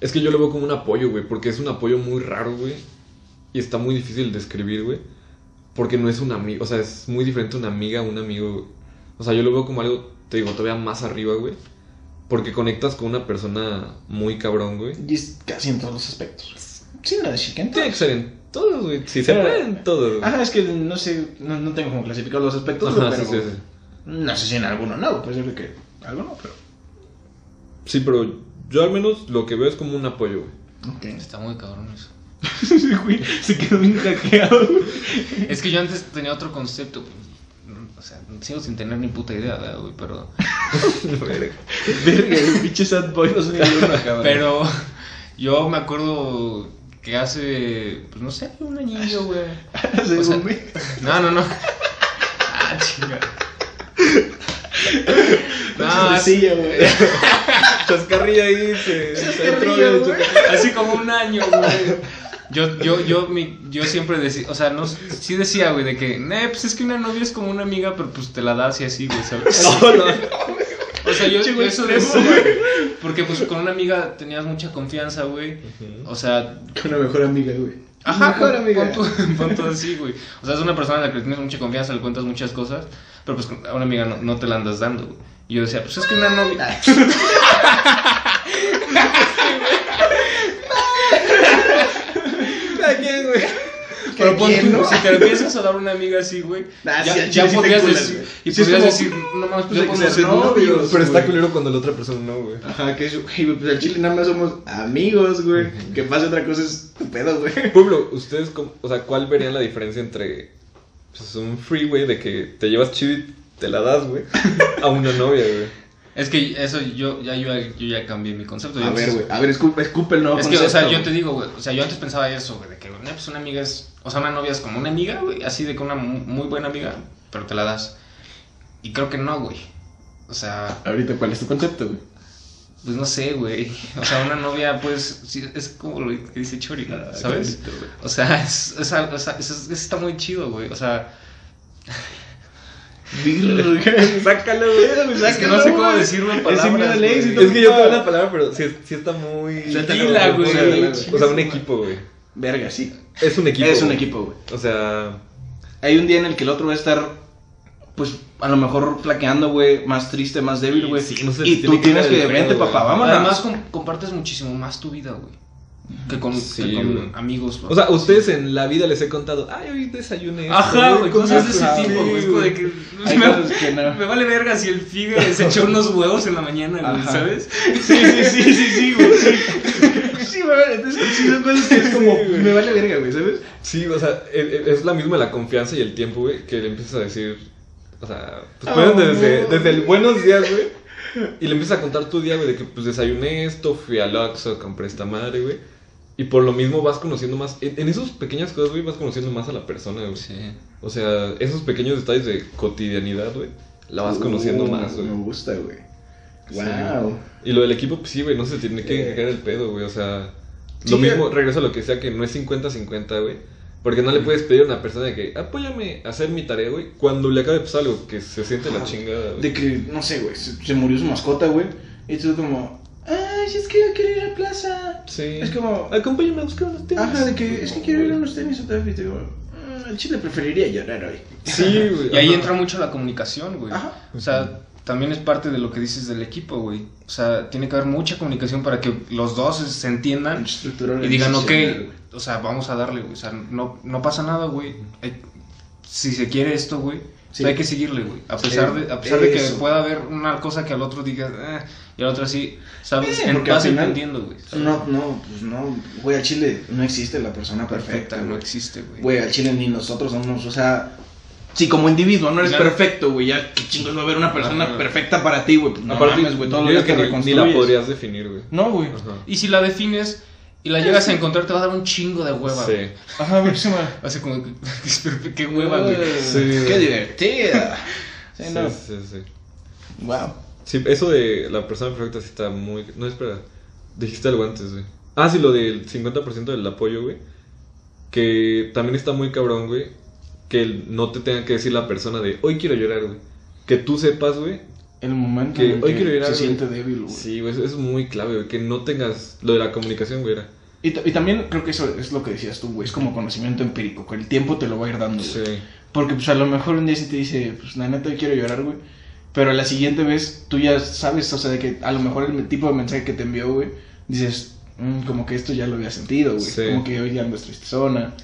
S2: Es que yo lo veo como un apoyo, güey, porque es un apoyo muy raro, güey. Y está muy difícil de escribir, güey. Porque no es una amiga, o sea, es muy diferente una amiga a un amigo, güey. O sea, yo lo veo como algo, te digo, todavía más arriba, güey. Porque conectas con una persona muy cabrón, güey.
S1: Y es casi en todos los aspectos. Sin no decir que en
S2: Tiene que
S1: todos.
S2: ser en todos, güey. Si se
S1: Pero-
S2: puede en todos, güey.
S1: Ajá, es que no sé, no, no tengo como clasificados los aspectos,
S2: Ajá, sí,
S1: pero
S2: sí, sí.
S1: no sé si en alguno no, puede ser que alguno, pero...
S2: Sí, pero yo al menos lo que veo es como un apoyo, güey.
S1: Ok.
S3: Está muy cabrón eso.
S1: Güey, se quedó bien hackeado, güey.
S3: Es que yo antes tenía otro concepto, güey. O sea, sigo sin tener ni puta idea, ¿verdad, güey, pero...
S1: Verga, el pinche sad boy 2001 cabrón.
S3: Pero yo me acuerdo que hace, pues no sé, un añillo, güey.
S1: Se
S3: o sea,
S1: bombe.
S3: No, no, no. Ah, chinga. No,
S1: silla, güey.
S2: Ahí, se, se
S1: Chascarrillo,
S2: entró,
S1: güey.
S3: así como un año, güey. Yo, yo, yo, mi, yo siempre decía, o sea, no, sí decía, güey, de que, nah, pues es que una novia es como una amiga, pero pues te la das y así, güey, ¿sabes?
S2: No, no.
S3: O sea, yo, yo
S1: güey
S3: eso decía, porque pues con una amiga tenías mucha confianza, güey. O sea,
S1: Con una mejor amiga, güey.
S3: Ajá,
S1: mejor amiga.
S3: pon así, güey. O sea, es una persona a la que le tienes mucha confianza, le cuentas muchas cosas, pero pues a una amiga no, no te la andas dando, güey. Y yo decía, pues es que una novia.
S1: ¿A quién, güey?
S3: Pero pon tú,
S1: no?
S3: si te empiezas a dar una amiga así, güey,
S1: Ah, sí,
S3: ya,
S1: al
S3: ya podrías
S1: culas,
S3: decir,
S1: güey.
S3: y
S1: es
S3: podrías
S1: como-
S3: decir, no mames, pues
S1: hay que ser novios.
S2: Pero está
S1: güey.
S2: culero cuando la otra persona no, güey.
S1: Ajá, que es, güey, pues al chile nada más somos amigos, güey. Que pase otra cosa es tu pedo, güey.
S2: Ejemplo, ustedes, cómo- o sea, ¿cuál verían la diferencia entre pues, un freeway de que te llevas chido y te la das, güey, a una novia, güey?
S3: Es que eso yo ya, yo, yo ya cambié mi concepto.
S1: A ver, güey, a ver, escupe, escupe el nuevo
S3: Es que, o sea, yo te digo, güey, o sea, yo antes pensaba eso, güey, de que, no, pues una amiga es, o sea, una novia es como una amiga, güey, así de que una mu- muy buena amiga, pero te la das. Y creo que no, güey. O sea,
S1: Ahorita, ¿cuál es tu concepto, güey?
S3: pues no sé, güey. O sea, una novia, pues, sí, es como lo que dice Chori,
S1: Ah,
S3: ¿sabes? O sea, es, es, algo- o sea, eso, eso está muy chido, güey. O sea,
S1: Sácalo, güey.
S3: es que no sé cómo decirlo en
S1: Es
S3: palabras.
S1: éxito.
S2: Es que yo tengo una palabra, pero sí, sí está muy...
S3: Dila,
S1: güey,
S2: O sea, un equipo, güey.
S1: Verga, sí.
S2: Es un equipo.
S1: Es un equipo, güey.
S2: O sea,
S1: Hay un día en el que el otro va a estar, pues, a lo mejor flaqueando, güey, más triste, más débil, güey.
S2: Sí, no sé,
S1: y tú
S2: que
S1: tienes que, vente, papá, vámonos.
S3: Además, com- compartes muchísimo más tu vida, güey. Que con,
S2: Sí,
S3: que con amigos,
S2: o sea, ustedes en la vida les he contado, ay, hoy desayuné. esto,
S3: Ajá, güey, cosas de
S2: esto".
S3: ese tipo, güey. Es como de que.
S1: Hay
S3: me,
S1: cosas que no.
S3: me vale verga si el Figue se echó unos huevos en la mañana, güey,
S1: Ajá.
S3: ¿sabes?
S1: Sí, sí, sí, sí, sí, güey. Sí, sí güey. Entonces, sí, son cosas que es como, me vale verga, güey, ¿sabes?
S2: Sí, o sea, e- e- es la misma la confianza y el tiempo, güey, que le empiezas a decir, o sea, pues
S1: Oh,
S2: pueden desde,
S1: no.
S2: desde el buenos días, güey, y le empiezas a contar tu día, güey, de que pues desayuné esto, fui al Oxxo, compré esta madre, güey, y por lo mismo vas conociendo más, en, en esas pequeñas cosas, güey, vas conociendo más a la persona, güey.
S3: Sí.
S2: O sea, esos pequeños detalles de cotidianidad, güey, la vas conociendo
S1: Uh,
S2: más, güey.
S1: Me gusta, güey.
S2: Sí.
S1: Wow.
S2: Y lo del equipo, pues sí, güey, no se tiene que
S1: Eh.
S2: caer el pedo, güey. O sea,
S1: Sí,
S2: lo mismo, regreso a lo que sea, que no es 50-50, güey. Porque no le puedes pedir a una persona de que apóyame a hacer mi tarea, güey, cuando le acabe pues algo que se siente la chingada, güey.
S1: De que, no sé, güey, se, se murió su mascota, güey. Y tú como, ay, es que yo quiero ir a la plaza.
S2: Sí.
S1: Es como,
S2: Acompáñame a buscar unos tenis.
S1: ajá, de que es que quiero ir a unos tenis otra vez. Y te digo, "Mm, el chile preferiría llorar hoy.
S2: Sí, güey.
S3: Y ahí
S2: ajá.
S3: entra mucho la comunicación, güey.
S1: Ajá.
S3: O sea, también es parte de lo que dices del equipo, güey. O sea, tiene que haber mucha comunicación para que los dos se entiendan y digan, ok, o sea, vamos a darle, güey. O sea, no, no pasa nada, güey. Si se quiere esto, güey,
S1: Sí.
S3: hay que seguirle, güey. A
S1: Sí,
S3: pesar, de, a pesar de que pueda haber una cosa que al otro diga, eh, y al otro así, ¿sabes?
S1: Eh,
S3: En-
S1: porque
S3: vas entendiendo, güey.
S1: No, no, pues no, güey, al chile no existe la persona perfecta,
S3: no existe, güey.
S1: Güey, al chile ni nosotros somos, o sea, si como individuo no eres
S3: Ya.
S1: perfecto, güey, ya qué chingos va a haber una persona
S3: Ajá.
S1: perfecta para ti, güey. Pues no mames, güey, todo lo
S2: digo
S1: que te
S2: ni- ni,
S1: reconstruyes.
S2: la podrías definir, güey.
S1: No, güey.
S3: Y si la defines y la llegas a encontrar, te va a dar un chingo de hueva,
S2: Sí.
S3: güey.
S1: Ajá, me...
S3: Así como, que, qué hueva, güey.
S2: Sí.
S1: Qué divertida. Sí,
S2: Sí,
S1: no.
S2: sí, sí.
S1: Wow.
S2: Sí, eso de la persona perfecta sí está muy... No, espera. Dijiste algo antes, güey. Ah, sí, lo del 50% del apoyo, güey. Que también está muy cabrón, güey. Que no te tenga que decir la persona de hoy quiero llorar, güey. Que tú sepas, güey.
S1: El momento
S2: Que
S1: en el
S2: hoy
S1: que se
S2: güey.
S1: siente débil, güey.
S2: Sí, güey, eso es muy clave, güey. Que no tengas lo de la comunicación, güey. Era.
S1: Y, y también creo que eso es lo que decías tú, güey. Es como conocimiento empírico, que el tiempo te lo va a ir dando, güey.
S2: Sí.
S1: Porque pues a lo mejor un día sí te dice, pues la neta quiero llorar, güey. Pero la siguiente vez tú ya sabes, o sea, de que a lo mejor el tipo de mensaje que te envió, güey, dices, "Mm, como que esto ya lo había sentido, güey.
S2: Sí.
S1: Como que hoy ya ando tristezona.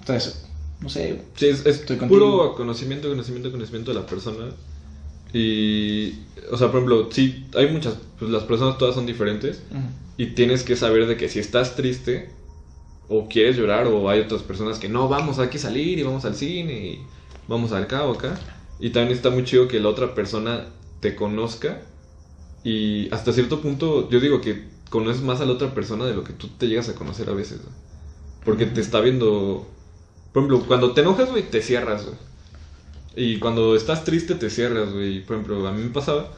S1: Entonces, no sé, güey.
S2: Sí, es, es puro conocimiento, conocimiento, conocimiento de la persona. Y, o sea, por ejemplo, sí, hay muchas, pues las personas todas son diferentes. Y tienes que saber de que si estás triste o quieres llorar o hay otras personas que no, vamos, hay que salir y vamos al cine y vamos al cabo acá. Y también está muy chido que la otra persona te conozca y hasta cierto punto yo digo que conoces más a la otra persona de lo que tú te llegas a conocer a veces. ¿no? Porque te está viendo, por ejemplo, cuando te enojas, güey, te cierras, güey. Y cuando estás triste te cierras, güey. Por ejemplo, a mí me pasaba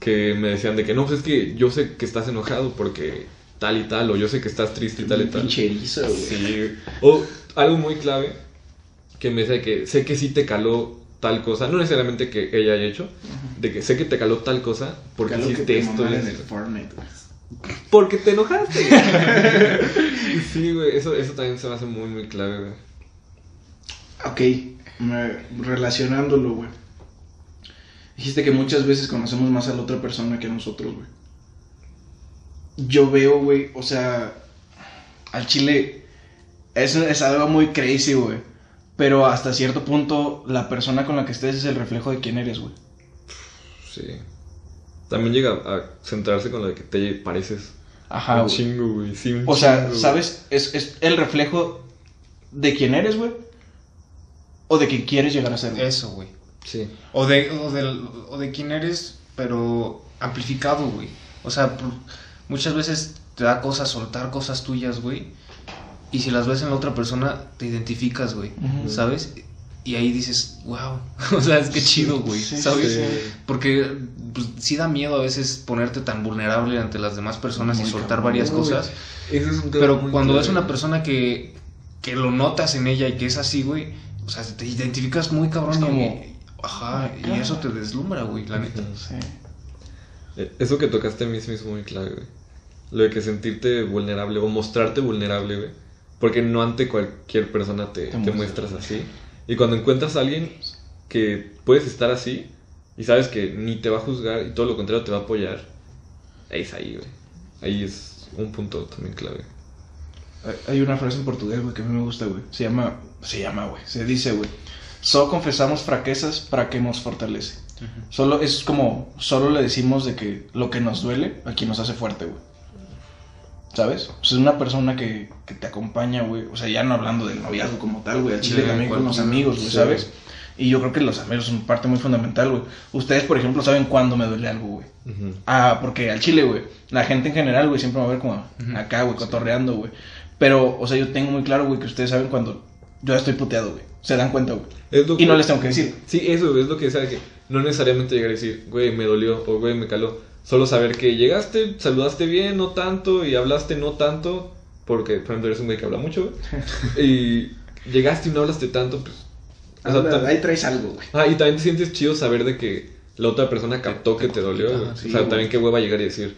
S2: que me decían de que no, pues es que yo sé que estás enojado porque tal y tal, o yo sé que estás triste y tal y tal.
S1: erizo, güey.
S2: Sí. O algo muy clave que me decía que sé que sí te caló tal cosa, no necesariamente que ella haya hecho, de que sé que te caló tal cosa porque
S1: Caló que
S2: hiciste
S1: te
S2: esto
S1: en el. Fortnite.
S2: Porque te enojaste. sí, güey, eso, eso también se me hace muy, muy clave, güey.
S1: Ok, relacionándolo, güey. Dijiste que muchas veces conocemos más a la otra persona que a nosotros, güey. Yo veo, güey, o sea, al chile es, es algo muy crazy, güey. Pero hasta cierto punto, la persona con la que estés es el reflejo de quién eres, güey.
S2: Sí. También llega a centrarse con de que te pareces
S1: Ajá,
S2: un
S1: güey.
S2: chingo, güey. Sí, un
S1: O sea,
S2: güey.
S1: ¿sabes? Es, es el reflejo de quién eres, güey. O de quién quieres llegar a ser, güey.
S3: Eso, güey.
S2: Sí.
S3: O de, o, del- o de quién eres, pero amplificado, güey. O sea, por- muchas veces te da cosas soltar cosas tuyas, güey. Y si las ves en la otra persona, te identificas, güey. ¿Sabes? Y ahí dices, wow. o sea, es que chido, güey.
S1: Sí,
S3: ¿Sabes?
S2: sí.
S3: Porque pues, sí da miedo a veces ponerte tan vulnerable ante las demás personas y
S1: Muy
S3: soltar
S1: cabrón,
S3: varias
S2: güey.
S3: cosas.
S2: Ese es un tema
S3: Pero cuando ves una persona que, que lo notas en ella y que es así, güey, o sea, te identificas muy cabrón
S1: Es
S3: y-
S1: como-
S3: Ajá, y eso te deslumbra, güey, la neta.
S1: Sí.
S2: Eh, Eso que tocaste a mí se me hizo muy clave, güey. Lo de que sentirte vulnerable o mostrarte vulnerable, güey. Porque no ante cualquier persona te,
S1: Te
S2: te
S1: muestras.
S2: muestras así. Y cuando encuentras a alguien que puedes estar así y sabes que ni te va a juzgar y todo lo contrario te va a apoyar, ahí es ahí, güey. Ahí es un punto también clave.
S1: Hay- una frase en portugués, güey, que a mí me gusta, güey. Se llama, se llama, güey. Se dice, güey. Solo confesamos fraquezas para que nos fortalece. Solo es como, solo le decimos de que lo que nos duele a quien nos hace fuerte, güey. ¿Sabes? O sea, es una persona que, que te acompaña, güey. O sea, ya no hablando del noviazgo como tal, güey. Al chile
S3: Sí,
S1: también con los amigos, güey,
S2: sí.
S1: ¿sabes? Y yo creo que los amigos son parte muy fundamental, güey. Ustedes, por ejemplo, saben cuándo me duele algo, güey. Ah, porque al chile, güey, la gente en general, güey, siempre me va a ver como acá, güey, cotorreando, güey. Pero, o sea, yo tengo muy claro, güey, que ustedes saben cuando yo estoy puteado, güey. Se dan cuenta, güey.
S2: Es lo
S1: Y no les tengo que decir.
S2: Sí, eso es lo que decía que no necesariamente llegar a decir, güey, me dolió o güey, me caló. Solo saber que llegaste, saludaste bien, no tanto, y hablaste no tanto, porque, por ejemplo, eres un güey que habla mucho, güey. y llegaste y no hablaste tanto, pues. o sea,
S1: ahí traes algo, güey.
S2: Ah, y también te sientes chido saber de que la otra persona captó que te dolió, güey.
S3: Ajá, sí,
S2: o sea,
S1: güey.
S2: también qué hueva llegar y decir,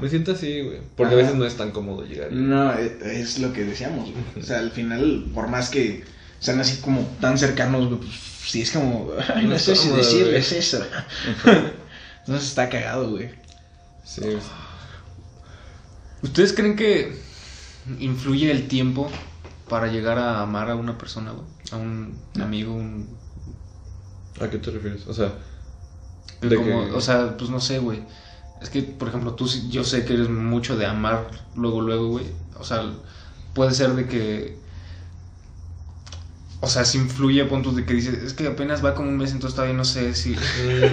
S2: me siento así, güey. Porque a veces no es tan cómodo llegar.
S1: No, e- es lo que decíamos, güey. O sea, al final, por más que sean así como tan cercanos, güey, pues sí es como, ay, no
S2: No
S1: sé si
S2: cómodo,
S1: decirles eso. Entonces está cagado, güey.
S2: Sí,
S3: ¿Ustedes creen que influye el tiempo para llegar a amar a una persona, güey? A un amigo, un...
S2: ¿A qué te refieres? O sea, De
S3: como-
S2: que-
S3: O sea, pues no sé, güey. Es que, por ejemplo, tú, sí- yo sé que eres mucho de amar luego, luego, güey. O sea, puede ser de que... O sea, si influye a puntos de que dices, es que apenas va como un mes, entonces todavía no sé si...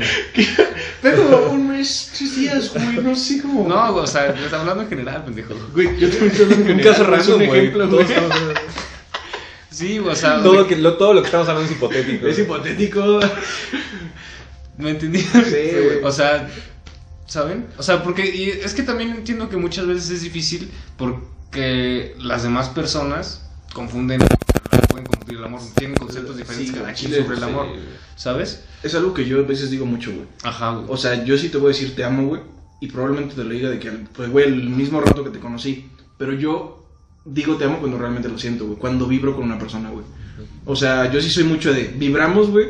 S1: Pero un mes, tres días, güey, no sé cómo.
S3: No, güey, o sea, estás hablando en general, pendejo.
S1: Güey, yo también estoy hablando en
S2: un caso
S1: general, es un
S2: random, güey.
S3: Sí, güey, o sea...
S2: todo, lo que, lo- todo lo que estamos hablando es hipotético.
S1: Es
S2: güey.
S1: hipotético.
S3: ¿Me entendí?
S1: güey.
S3: O sea, ¿saben? O sea, porque y es que también entiendo que muchas veces es difícil porque las demás personas confunden, pueden confundir el amor, tienen conceptos diferentes
S1: Sí,
S3: cada quien sobre el amor. ¿sabes?
S1: Es algo que yo a veces digo mucho, güey.
S3: Ajá, güey.
S1: O sea, yo sí te voy a decir te amo, güey. Y probablemente te lo diga de que, pues, güey, el mismo rato que te conocí. Pero yo digo te amo cuando realmente lo siento, güey. Cuando vibro con una persona, güey. O sea, yo sí soy mucho de vibramos, güey.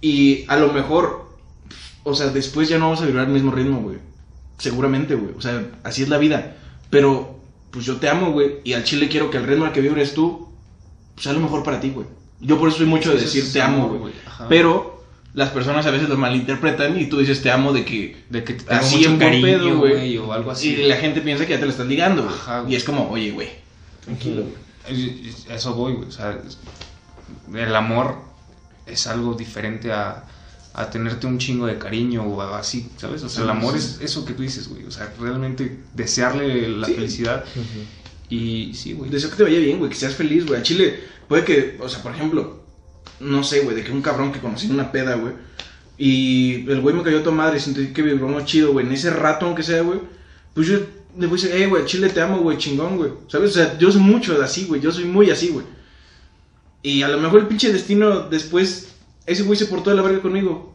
S1: Y a lo mejor, o sea, después ya no vamos a vibrar al mismo ritmo, güey. Seguramente, güey. O sea, así es la vida. Pero, pues yo te amo, güey. Y al chile quiero que el ritmo al que vibres tú sea lo mejor para ti, güey. Yo por eso soy mucho de decir te amo, güey. Pero las personas a veces lo malinterpretan y tú dices te amo de que
S3: de que te tengo
S1: así
S3: mucho
S1: en
S3: cariño,
S1: pedo, güey.
S3: o algo así.
S1: y la gente piensa que ya te lo estás ligando, güey.
S3: Ajá, güey.
S1: Y es como, oye, güey, tranquilo, güey.
S3: Eso voy, güey. O sea, el amor es algo diferente a, a tenerte un chingo de cariño o así, ¿sabes? O sea, el amor es eso que tú dices, güey. O sea, realmente desearle la
S1: Sí.
S3: felicidad. Y sí, güey.
S1: Deseo que te vaya bien, güey, que seas feliz, güey. A Chile, puede que, o sea, por ejemplo, no sé, güey, de que un cabrón que conocí en una peda, güey. Y el güey me cayó a tu madre, sentí que vibró muy chido, güey. En ese rato, aunque sea, güey, pues yo le voy a decir, hey, güey, Chile te amo, güey, chingón, güey. ¿Sabes? O sea, yo soy mucho así, güey. Yo soy muy así, güey. Y a lo mejor el pinche destino después, ese güey se portó de la verga conmigo.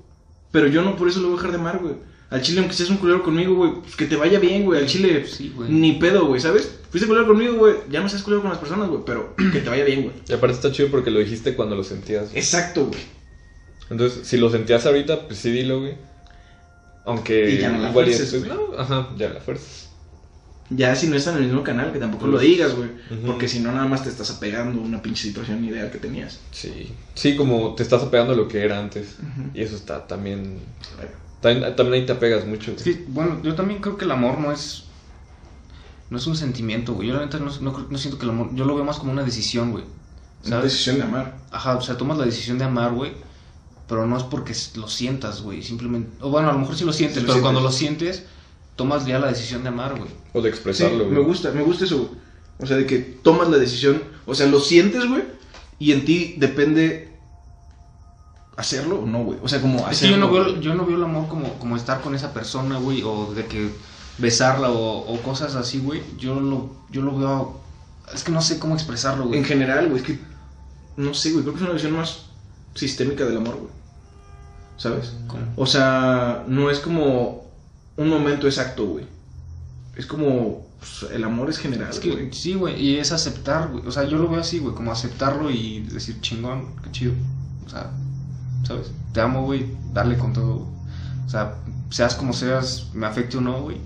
S1: Pero yo no por eso lo voy a dejar de amar, güey. Al chile, aunque seas un culero conmigo, güey, pues que te vaya bien, güey. Al chile,
S3: Sí, güey.
S1: ni pedo, güey, ¿sabes? Fuiste culero conmigo, güey. Ya no seas culero con las personas, güey, pero que te vaya bien, güey.
S2: Y aparte está chido porque lo dijiste cuando lo sentías. güey.
S1: Exacto, güey.
S2: Entonces, si lo sentías ahorita, pues sí dilo, güey. Aunque
S1: Y ya no la
S2: igual no, ajá, ya la fuerzas.
S1: Ya si no está en el mismo canal, que tampoco lo digas, güey. Porque si no, nada más te estás apegando a una pinche situación ideal que tenías.
S2: Sí. Sí, como te estás apegando a lo que era antes. Y eso está también. También, también ahí te apegas mucho.
S3: Es que, bueno, yo también creo que el amor no es. No es un sentimiento, güey. Yo la neta no, no, no siento que el amor. Yo lo veo más como una decisión, güey.
S1: Una decisión de amar.
S3: Ajá, o sea, tomas la decisión de amar, güey. Pero no es porque lo sientas, güey. Simplemente. O bueno, a lo mejor sí lo sientes,
S1: Sí lo
S3: pero
S1: sientes.
S3: cuando lo sientes, tomas ya la decisión de amar, güey.
S2: O de
S1: Sí,
S2: expresarlo,
S1: me
S2: güey.
S1: gusta, me gusta eso, güey. O sea, de que tomas la decisión, o sea, lo sientes, güey, y en ti depende hacerlo o no, güey. O sea, como
S3: Es que yo
S1: hacerlo.
S3: no veo, yo no veo el amor como, como estar con esa persona, güey, o de que besarla o, o cosas así, güey. Yo lo, yo lo veo. Es que no sé cómo expresarlo, güey.
S1: En general, güey, es que no sé, güey, creo que es una visión más sistémica del amor, güey. ¿Sabes?
S3: ¿Cómo?
S1: O sea, no es como un momento exacto, güey. Es como pues, el amor es general,
S3: Es que
S1: güey.
S3: sí, güey, y es aceptar, güey. O sea, yo lo veo así, güey, como aceptarlo y decir chingón, qué chido. O sea, ¿sabes? Te amo, güey, darle con todo. güey. O sea, seas como seas, me afecte o no, güey.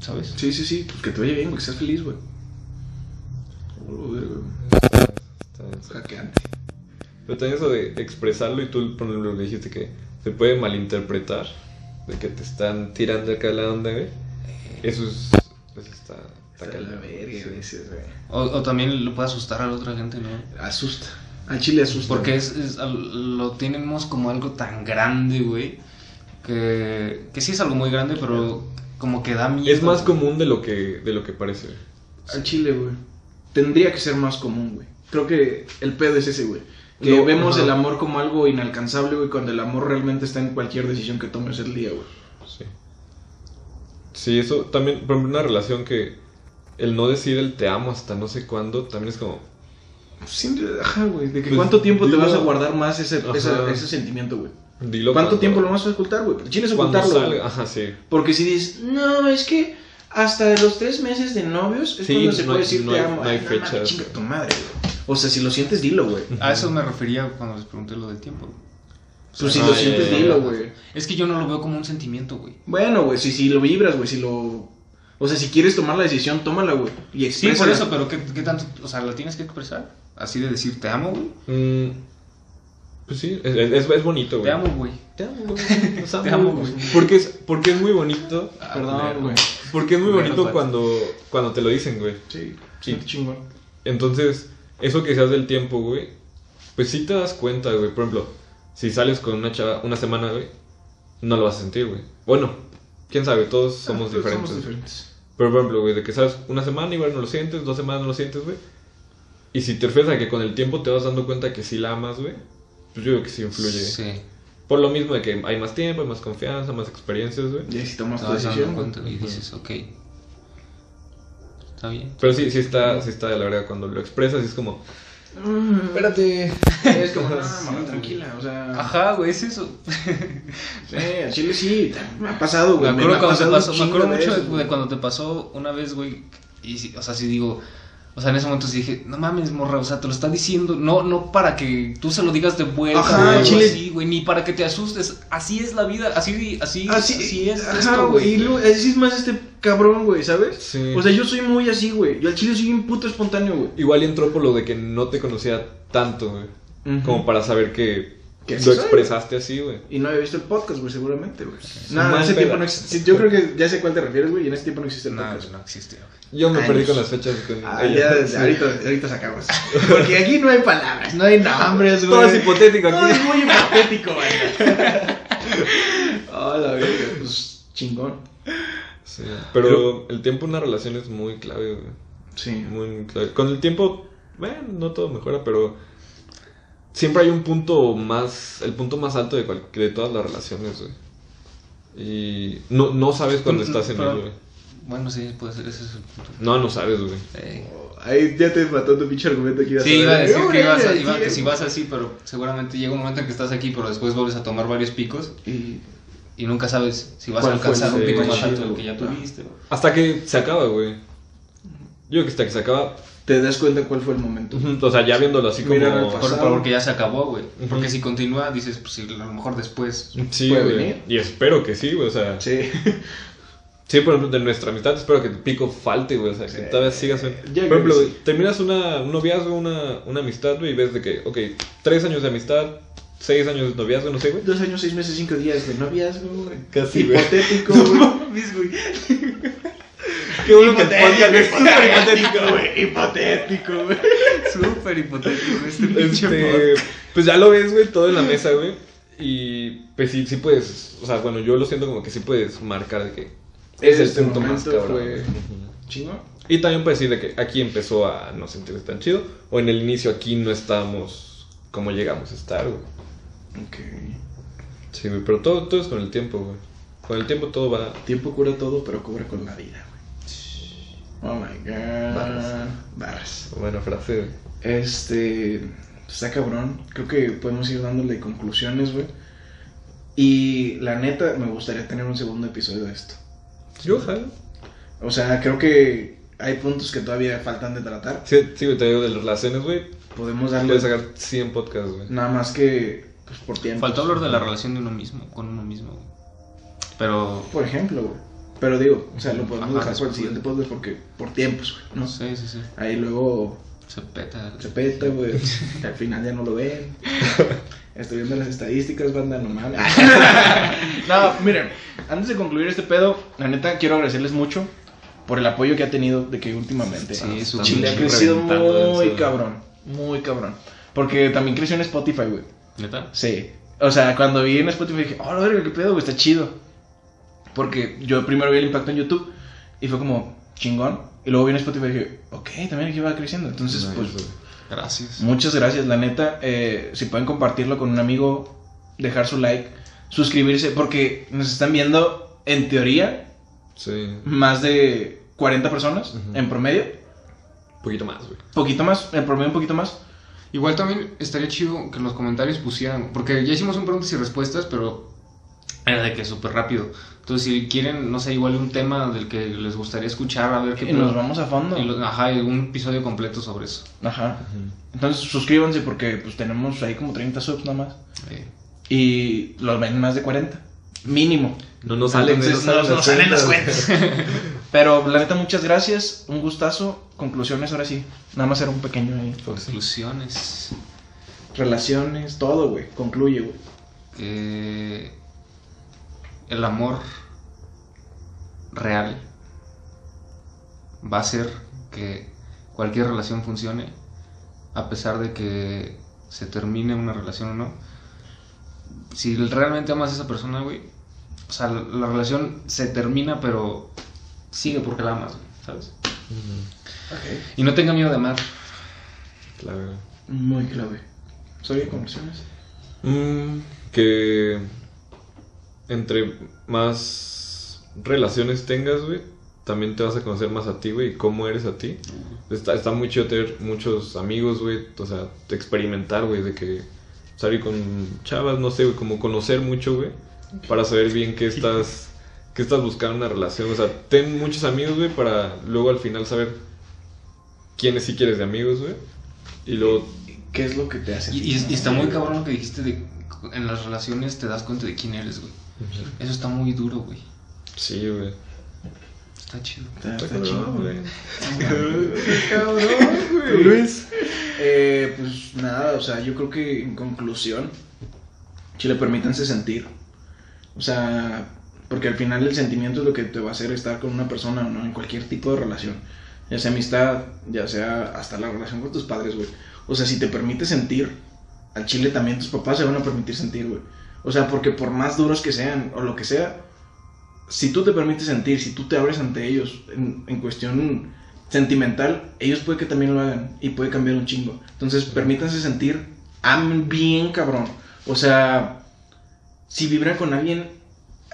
S3: ¿Sabes?
S1: Sí, sí, sí, pues que te vaya bien, güey, que seas feliz, güey. Oh, verga, güey. Hackeante.
S2: Pero también eso de expresarlo y tú, por ejemplo, le dijiste que se puede malinterpretar. De que te están tirando acá la onda, güey. Eso es. Eso está. Está
S1: Está la verga,
S2: Sí.
S1: veces, güey.
S3: O, o también le puede asustar a la otra gente, ¿no?
S1: Asusta. Al chile asusta.
S3: Porque es, es al- lo tenemos como algo tan grande, güey. Que, que sí es algo muy grande, pero como que da miedo.
S2: Es más
S3: güey.
S2: común de lo que, de lo que parece.
S1: Al chile, güey. Tendría que ser más común, güey. Creo que el pedo es ese, güey. Que
S2: Lo-
S1: vemos
S2: ajá.
S1: el amor como algo inalcanzable, güey, cuando el amor realmente está en cualquier decisión que tomes el día, güey.
S2: Sí. Sí, eso también, por ejemplo, una relación que el no decir el te amo hasta no sé cuándo también es como.
S1: Siempre, ajá, güey. De que
S2: Pues,
S1: cuánto tiempo te
S2: dilo-
S1: vas a guardar más ese,
S2: Ajá.
S1: ese, sentimiento, güey.
S2: Dilo
S1: ¿Cuánto
S2: cuando-
S1: tiempo lo vas a ocultar, güey? El chile es ocultarlo,
S2: salga, ajá, sí.
S1: Porque si dices, no, es que hasta de los tres meses de novios es
S2: Sí,
S1: cuando se
S2: no
S1: puede
S2: hay-
S1: decir
S2: no
S1: te
S2: hay-
S1: amo.
S2: no hay
S1: Ay, mames,
S2: fechas.
S1: chinga tu madre, güey. O sea, si lo sientes, dilo, güey.
S3: A eso me refería cuando les pregunté lo del tiempo. güey.
S1: Pues si
S2: Ah,
S1: lo sientes, dilo, güey.
S3: Es que yo no lo veo como un sentimiento, güey.
S1: Bueno, güey, si, si lo vibras, güey, si lo... O sea, si quieres tomar la decisión, tómala, güey. Y
S3: Sí,
S1: exprésala.
S3: por eso, pero ¿qué, qué tanto? O sea, ¿la tienes que expresar? Así de decir, te amo, güey.
S2: Mm, pues sí, es, es, es bonito, güey.
S3: Te amo, güey.
S2: Te amo, güey.
S3: Te amo, güey.
S2: Porque es, porque es muy bonito.
S3: Ah,
S1: Perdón, güey.
S2: Porque es muy bonito cuando, cuando te lo dicen, güey.
S1: Sí,
S2: Sí.
S1: sí, chingón.
S2: Entonces, eso que seas del tiempo, güey, pues sí te das cuenta, güey. Por ejemplo, si sales con una chava una semana, güey, no lo vas a sentir, güey. Bueno, quién sabe, todos somos
S1: Ah,
S2: diferentes.
S1: Somos diferentes.
S2: Pero, por ejemplo, güey, de que sales una semana, igual no lo sientes, dos semanas no lo sientes, güey. Y si te refieres a que con el tiempo te vas dando cuenta que sí la amas, güey, pues yo creo que sí influye.
S3: Sí.
S2: Por lo mismo de que hay más tiempo, hay más confianza, más experiencias, güey.
S1: Y si tomas tu decisión,
S3: cuenta y dices, ok. Está bien.
S2: Pero sí, sí está, sí está, la verdad, cuando lo expresas, es como...
S1: Mm,
S2: Espérate.
S1: Es como, no, mamá, tranquila, o sea...
S3: Ajá, güey, es eso.
S1: Sí, al chile sí, me ha pasado,
S3: Me
S1: güey.
S3: acuerdo,
S1: ha
S3: cuando te
S1: pasado
S3: pasó,
S1: un
S3: me acuerdo mucho de, cuando te pasó una vez, güey. Y, sí, o sea, sí digo, o sea, en ese momento sí dije, no mames, morra, o sea, te lo está diciendo, no, no para que tú se lo digas de vuelta,
S1: Ajá,
S3: o algo
S1: chile.
S3: así, güey, ni para que te asustes. Así es la vida, así, así,
S1: Así,
S3: así es
S1: ajá,
S3: esto,
S1: güey. Y luego, así es más este cabrón, güey, ¿sabes?
S2: Sí.
S1: O sea, yo soy muy así, güey. Yo al chile soy un puto espontáneo, güey.
S2: Igual entró por lo de que no te conocía tanto, güey. Como para saber que lo
S1: soy,
S2: expresaste así, güey.
S1: Y no había visto el podcast, güey, seguramente, güey. Nada, en
S2: mal
S1: ese tiempo no existe. Yo creo que ya sé cuál te refieres, güey, y en ese tiempo no existe el
S3: No,
S1: podcast.
S3: no existe, güey.
S2: Yo me
S1: Años.
S2: perdí con las fechas. Con
S1: Ah,
S2: ella.
S1: ya,
S2: Sí.
S1: ahorita, ahorita sacamos. Porque aquí no hay palabras, no hay nombres, güey.
S2: Todo es hipotético
S1: Todo
S2: aquí.
S1: es muy hipotético, güey. Ah, la verga, pues chingón.
S2: Sí, Pero el tiempo en una relación es muy clave, güey.
S1: Sí.
S2: Muy clave. Con el tiempo, bueno, no todo mejora, pero siempre hay un punto más, el punto más alto de, cual- de todas las relaciones, güey. Y no, no sabes cuando
S3: Pero-
S2: estás en él, güey.
S3: Bueno, sí, puede ser, ese es el punto.
S2: No, no sabes, güey.
S3: Eh,
S1: Ahí ya te mató tu pinche argumento aquí.
S3: Sí, iba a decir que, ibas a-
S1: sí,
S3: iba- que si vas así, pero seguramente llega un momento en que estás aquí, pero después vuelves a tomar varios picos
S1: Y
S3: y nunca sabes si vas a
S1: ¿Cuál fue
S3: alcanzar un pico
S2: más
S3: alto del que ya tuviste.
S2: Hasta que se acaba, güey. Yo creo que hasta que se acaba,
S1: te das cuenta cuál fue el momento.
S2: O sea, ya viéndolo así como...
S1: Mirar al
S3: Por- porque ya se acabó, güey.
S2: Ujú.
S3: Porque si continúa, dices, pues sí, a lo mejor después.
S2: Sí,
S1: puede
S2: güey.
S1: venir.
S2: Y espero que sí, güey. O sea, sí.
S1: Sí.
S2: por ejemplo, de nuestra amistad espero que el pico falte, güey. O sea, que
S1: Sí.
S2: todavía sigas.
S1: Yo
S2: Por ejemplo, güey, terminas una, un noviazgo, una, una amistad, güey, y ves de que, ok, tres años de amistad, seis años de noviazgo, no sé, güey.
S1: Dos años, seis meses, cinco días de noviazgo, güey.
S2: Casi, güey.
S1: Hipotético, güey.
S2: Qué bueno que el podcast es súper
S1: hipotético, güey. Hipotético, güey.
S3: Súper hipotético este pinche
S2: Este, pues ya lo ves, güey, todo en la mesa, güey. Y pues sí, sí puedes, o sea, bueno, yo lo siento como que sí puedes marcar de que es el
S1: Este
S2: punto más cabrón.
S1: fue-
S2: Ujú.
S1: Chingo.
S2: Y también puedes decir de que aquí empezó a no sentirse tan chido, o en el inicio aquí no estábamos como llegamos a estar, güey.
S1: Ok.
S2: Sí, güey, pero todo, todo es con el tiempo, güey. Con el tiempo todo va...
S1: Tiempo cura todo, pero cobra con la vida, güey. Oh my god.
S2: Barras.
S1: Barras.
S2: Buena frase, güey.
S1: Este. Está cabrón. Creo que podemos ir dándole conclusiones, güey. Y la neta, me gustaría tener un segundo episodio de esto.
S2: Yo, ojalá.
S1: O sea, creo que hay puntos que todavía faltan de tratar.
S2: Sí, sí, te digo de las relaciones, güey.
S1: Podemos darle.
S2: Puedes sacar 100 podcasts, güey.
S1: Nada más que. Pues por tiempo.
S3: Faltó hablar de la relación de uno mismo, con uno mismo. güey. Pero.
S1: Por ejemplo, güey. Pero digo, o sea, lo podemos
S3: Ajá,
S1: dejar por el siguiente podcast porque. Por tiempos, güey.
S3: No sé, sí, sí.
S1: Ahí luego
S3: Se peta.
S1: se peta, güey. Al final ya no lo ven. Estoy viendo las estadísticas, banda, no mames. no, miren, antes de concluir este pedo, la neta quiero agradecerles mucho por el apoyo que ha tenido de que últimamente
S3: Sí, su
S1: Chile ha crecido muy cabrón, muy cabrón. Porque también creció en Spotify, güey.
S3: ¿Neta?
S1: Sí. O sea, cuando vi en Spotify dije, oh, verga, qué pedo, güey, está chido. Porque yo primero vi el impacto en YouTube y fue como chingón. Y luego vi en Spotify y dije, ok, también aquí va creciendo. Entonces,
S2: Nice,
S1: pues.
S3: Gracias.
S1: Muchas gracias, la neta. eh, si pueden compartirlo con un amigo, dejar su like, suscribirse, porque nos están viendo, en teoría,
S2: Sí.
S1: más de 40 personas en promedio.
S2: Un poquito más, güey.
S1: Poquito más, en promedio un poquito más.
S3: Igual también estaría chido que en los comentarios pusieran, porque ya hicimos un preguntas y respuestas, pero era de que súper rápido. Entonces, si quieren, no sé, igual un tema del que les gustaría escuchar, a ver qué
S1: Y nos vamos a fondo.
S3: Y lo- Ajá, y un episodio completo sobre eso.
S1: Ajá. Entonces suscríbanse porque pues tenemos ahí como 30 subs nada más.
S3: Eh,
S1: Y los ven más de 40. Mínimo.
S2: No nos salen,
S1: Entonces,
S2: no
S1: no salen las
S2: cuentas.
S1: Pero la neta, muchas gracias. Un gustazo. Conclusiones ahora sí. Nada más era un pequeño ahí.
S3: conclusiones.
S1: Relaciones, todo, güey. Concluye, güey.
S3: Que el amor real va a ser que cualquier relación funcione, a pesar de que se termine una relación o no. Si realmente amas a esa persona, güey, o sea, la relación se termina, pero sigue porque la amas, ¿sabes? Y no tenga miedo de amar.
S2: Claro.
S1: Muy clave. ¿Soy conclusiones?
S2: Mm, que entre más relaciones tengas, güey, también te vas a conocer más a ti, güey, y cómo eres a ti. Está, está muy chido tener muchos amigos, güey, o sea, experimentar, güey, de que salir con chavas, no sé, güey, como conocer mucho, güey, para saber bien qué estás, qué estás buscando una relación. O sea, ten muchos amigos, güey, para luego al final saber quiénes sí quieres de amigos, güey. Y luego
S1: ¿Qué es lo que te hace?
S3: Y, y- y está muy cabrón lo que dijiste de en las relaciones te das cuenta de quién eres, güey. Eso está muy duro, güey.
S2: Sí, güey.
S3: Está chido.
S1: Está,
S2: Está
S1: está
S2: cabrón,
S1: chido,
S2: güey.
S1: Luis. Eh, pues nada, o sea, yo creo que en conclusión, Chile, permítanse sentir. O sea, porque al final el sentimiento es lo que te va a hacer estar con una persona no, en cualquier tipo de relación. Ya sea amistad, ya sea hasta la relación con tus padres, güey. O sea, si te permites sentir, al Chile también tus papás se van a permitir sentir, güey. O sea, porque por más duros que sean o lo que sea, si tú te permites sentir, si tú te abres ante ellos en, en cuestión sentimental, ellos puede que también lo hagan y puede cambiar un chingo. Entonces, permítanse sentir, amen bien, cabrón. O sea, si vibran con alguien,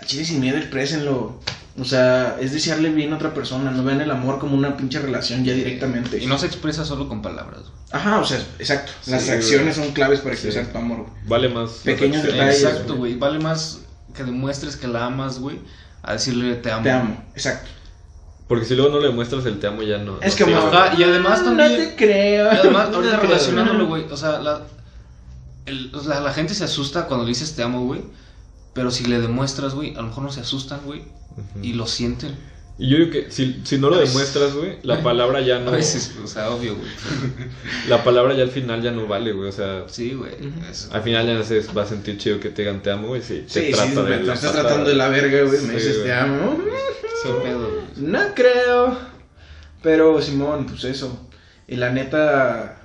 S1: al chile sin miedo, exprésenlo. O sea, es desearle bien a otra persona, no vean el amor como una pinche relación ya directamente.
S3: Y no se expresa solo con palabras. güey.
S1: Ajá, o sea, exacto. Las
S2: Sí,
S1: acciones
S2: güey.
S1: son claves para
S2: Sí.
S1: expresar tu amor. güey.
S2: Vale más.
S1: Pequeños detalles.
S3: Exacto, güey. Vale más que demuestres que la amas, güey, a decirle te amo.
S1: Te amo, exacto.
S2: Porque si luego no le muestras el te amo, ya no.
S1: Es
S2: no
S1: que.
S3: Ajá, y además
S1: No
S3: también-
S1: te creo.
S3: Y además,
S1: No
S3: ahorita
S1: creo.
S3: relacionándolo, güey, o sea, la, el- sea, la gente se asusta cuando le dices te amo, güey. Pero si le demuestras, güey, a lo mejor no se asustan, güey. Y lo sienten.
S2: Y yo digo que si, si no lo
S3: veces-
S2: demuestras, güey, la palabra ya no.
S3: A veces, o sea, obvio, güey.
S2: La palabra ya al final ya no vale, güey. O sea,
S3: Sí, güey.
S2: al final ya no se va a sentir chido que te digan te amo, güey. Si te
S1: Sí, sí,
S2: trata
S1: me,
S2: de
S1: me
S2: la
S1: estás
S2: patada.
S1: tratando de la verga, güey. Me
S2: Sí,
S1: dices
S2: güey.
S1: te amo.
S3: Qué pedo, güey.
S1: No creo. Pero, Simón, pues eso. Y la neta.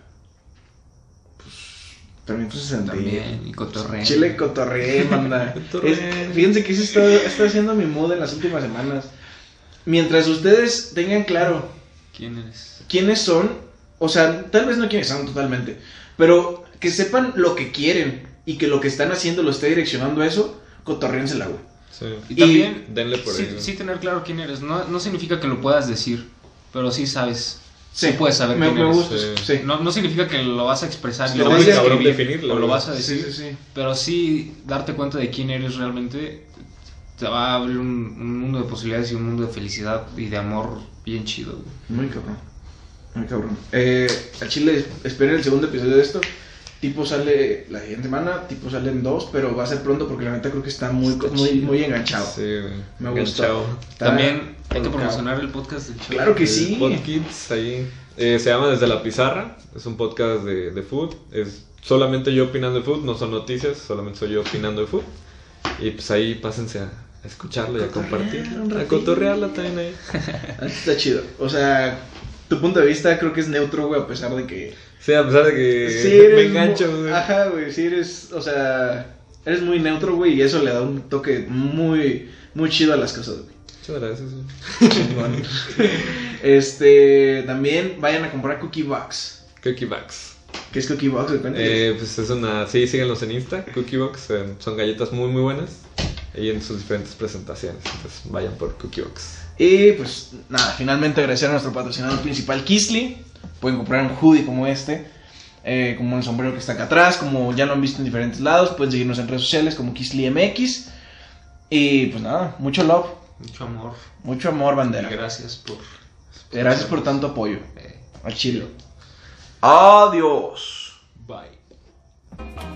S1: También pues.
S3: También, y cotorreo.
S1: Chile cotorreé, manda.
S2: Cotorreo.
S1: Es- fíjense que ese está, está haciendo mi mood en las últimas semanas. Mientras ustedes tengan claro
S3: ¿Quién eres?
S1: quiénes son, o sea, tal vez no quiénes son totalmente, pero que sepan lo que quieren y que lo que están haciendo lo esté direccionando a eso, cotorréensela, güey.
S2: Sí.
S3: Y,
S1: Y
S3: también,
S2: denle por
S3: sí,
S2: ahí, güey.
S3: sí tener claro quién eres. No, no significa que lo puedas decir, pero sí sabes.
S1: Sí,
S3: puedes saber
S1: me,
S3: quién
S1: me
S3: eres.
S1: gusta,
S2: Sí.
S1: sí.
S3: No, no significa que lo vas a expresar y
S1: Está
S3: lo vas a escribir
S2: definirlo,
S3: o lo vas a
S1: Sí,
S3: decir.
S1: sí, sí.
S3: Pero sí darte cuenta de quién eres realmente te va a abrir un, un mundo de posibilidades y un mundo de felicidad y de amor bien chido. güey.
S1: Muy cabrón. Muy cabrón. Eh, al chile, esperen el segundo episodio de esto. Tipo sale la siguiente semana, tipo sale en dos, pero va a ser pronto porque la neta creo que está muy,
S3: Está
S1: muy, enganchado.
S2: Sí, güey.
S1: Me
S2: Enganchado.
S1: gustó. Está
S3: También hay que promocionar el podcast del show.
S1: Claro que
S2: El
S1: sí.
S2: Podkids ahí. Eh, se llama Desde la Pizarra. Es un podcast de, de food. Es solamente yo opinando de food. No son noticias. Solamente soy yo opinando de food. Y pues ahí pásense a, a escucharlo y a
S1: Cotorrear
S2: compartir.
S1: un
S2: A cotorrearla también ahí.
S1: Ah, Está chido. O sea, tu punto de vista creo que es neutro, güey, a pesar de que.
S2: Sí, a pesar de que
S1: Sí, eres
S2: me engancho, güey.
S1: Ajá, güey, sí eres. O sea, eres muy neutro, güey, y eso le da un toque muy, muy chido a las cosas, güey.
S2: Muchas gracias. güey.
S1: Este, también vayan a comprar Cookie Box.
S2: Cookie Box.
S1: ¿Qué es Cookie Box?
S2: Eh, pues es una. Sí, síganlos en Insta. Cookie Box. eh, son galletas muy, muy buenas. Y en sus diferentes presentaciones. Entonces vayan por Cookie Box.
S1: Y pues nada, finalmente agradecer a nuestro patrocinador principal, Kisly. Pueden comprar un hoodie como este, eh, como el sombrero que está acá atrás, como ya lo han visto en diferentes lados. Pueden seguirnos en redes sociales como KislyMX. Y pues nada, mucho love,
S3: Mucho amor.
S1: mucho amor,
S3: Y
S1: bandera.
S3: gracias por.
S1: Gracias por tanto apoyo.
S3: Eh,
S1: Al chile. Adiós.
S3: bye.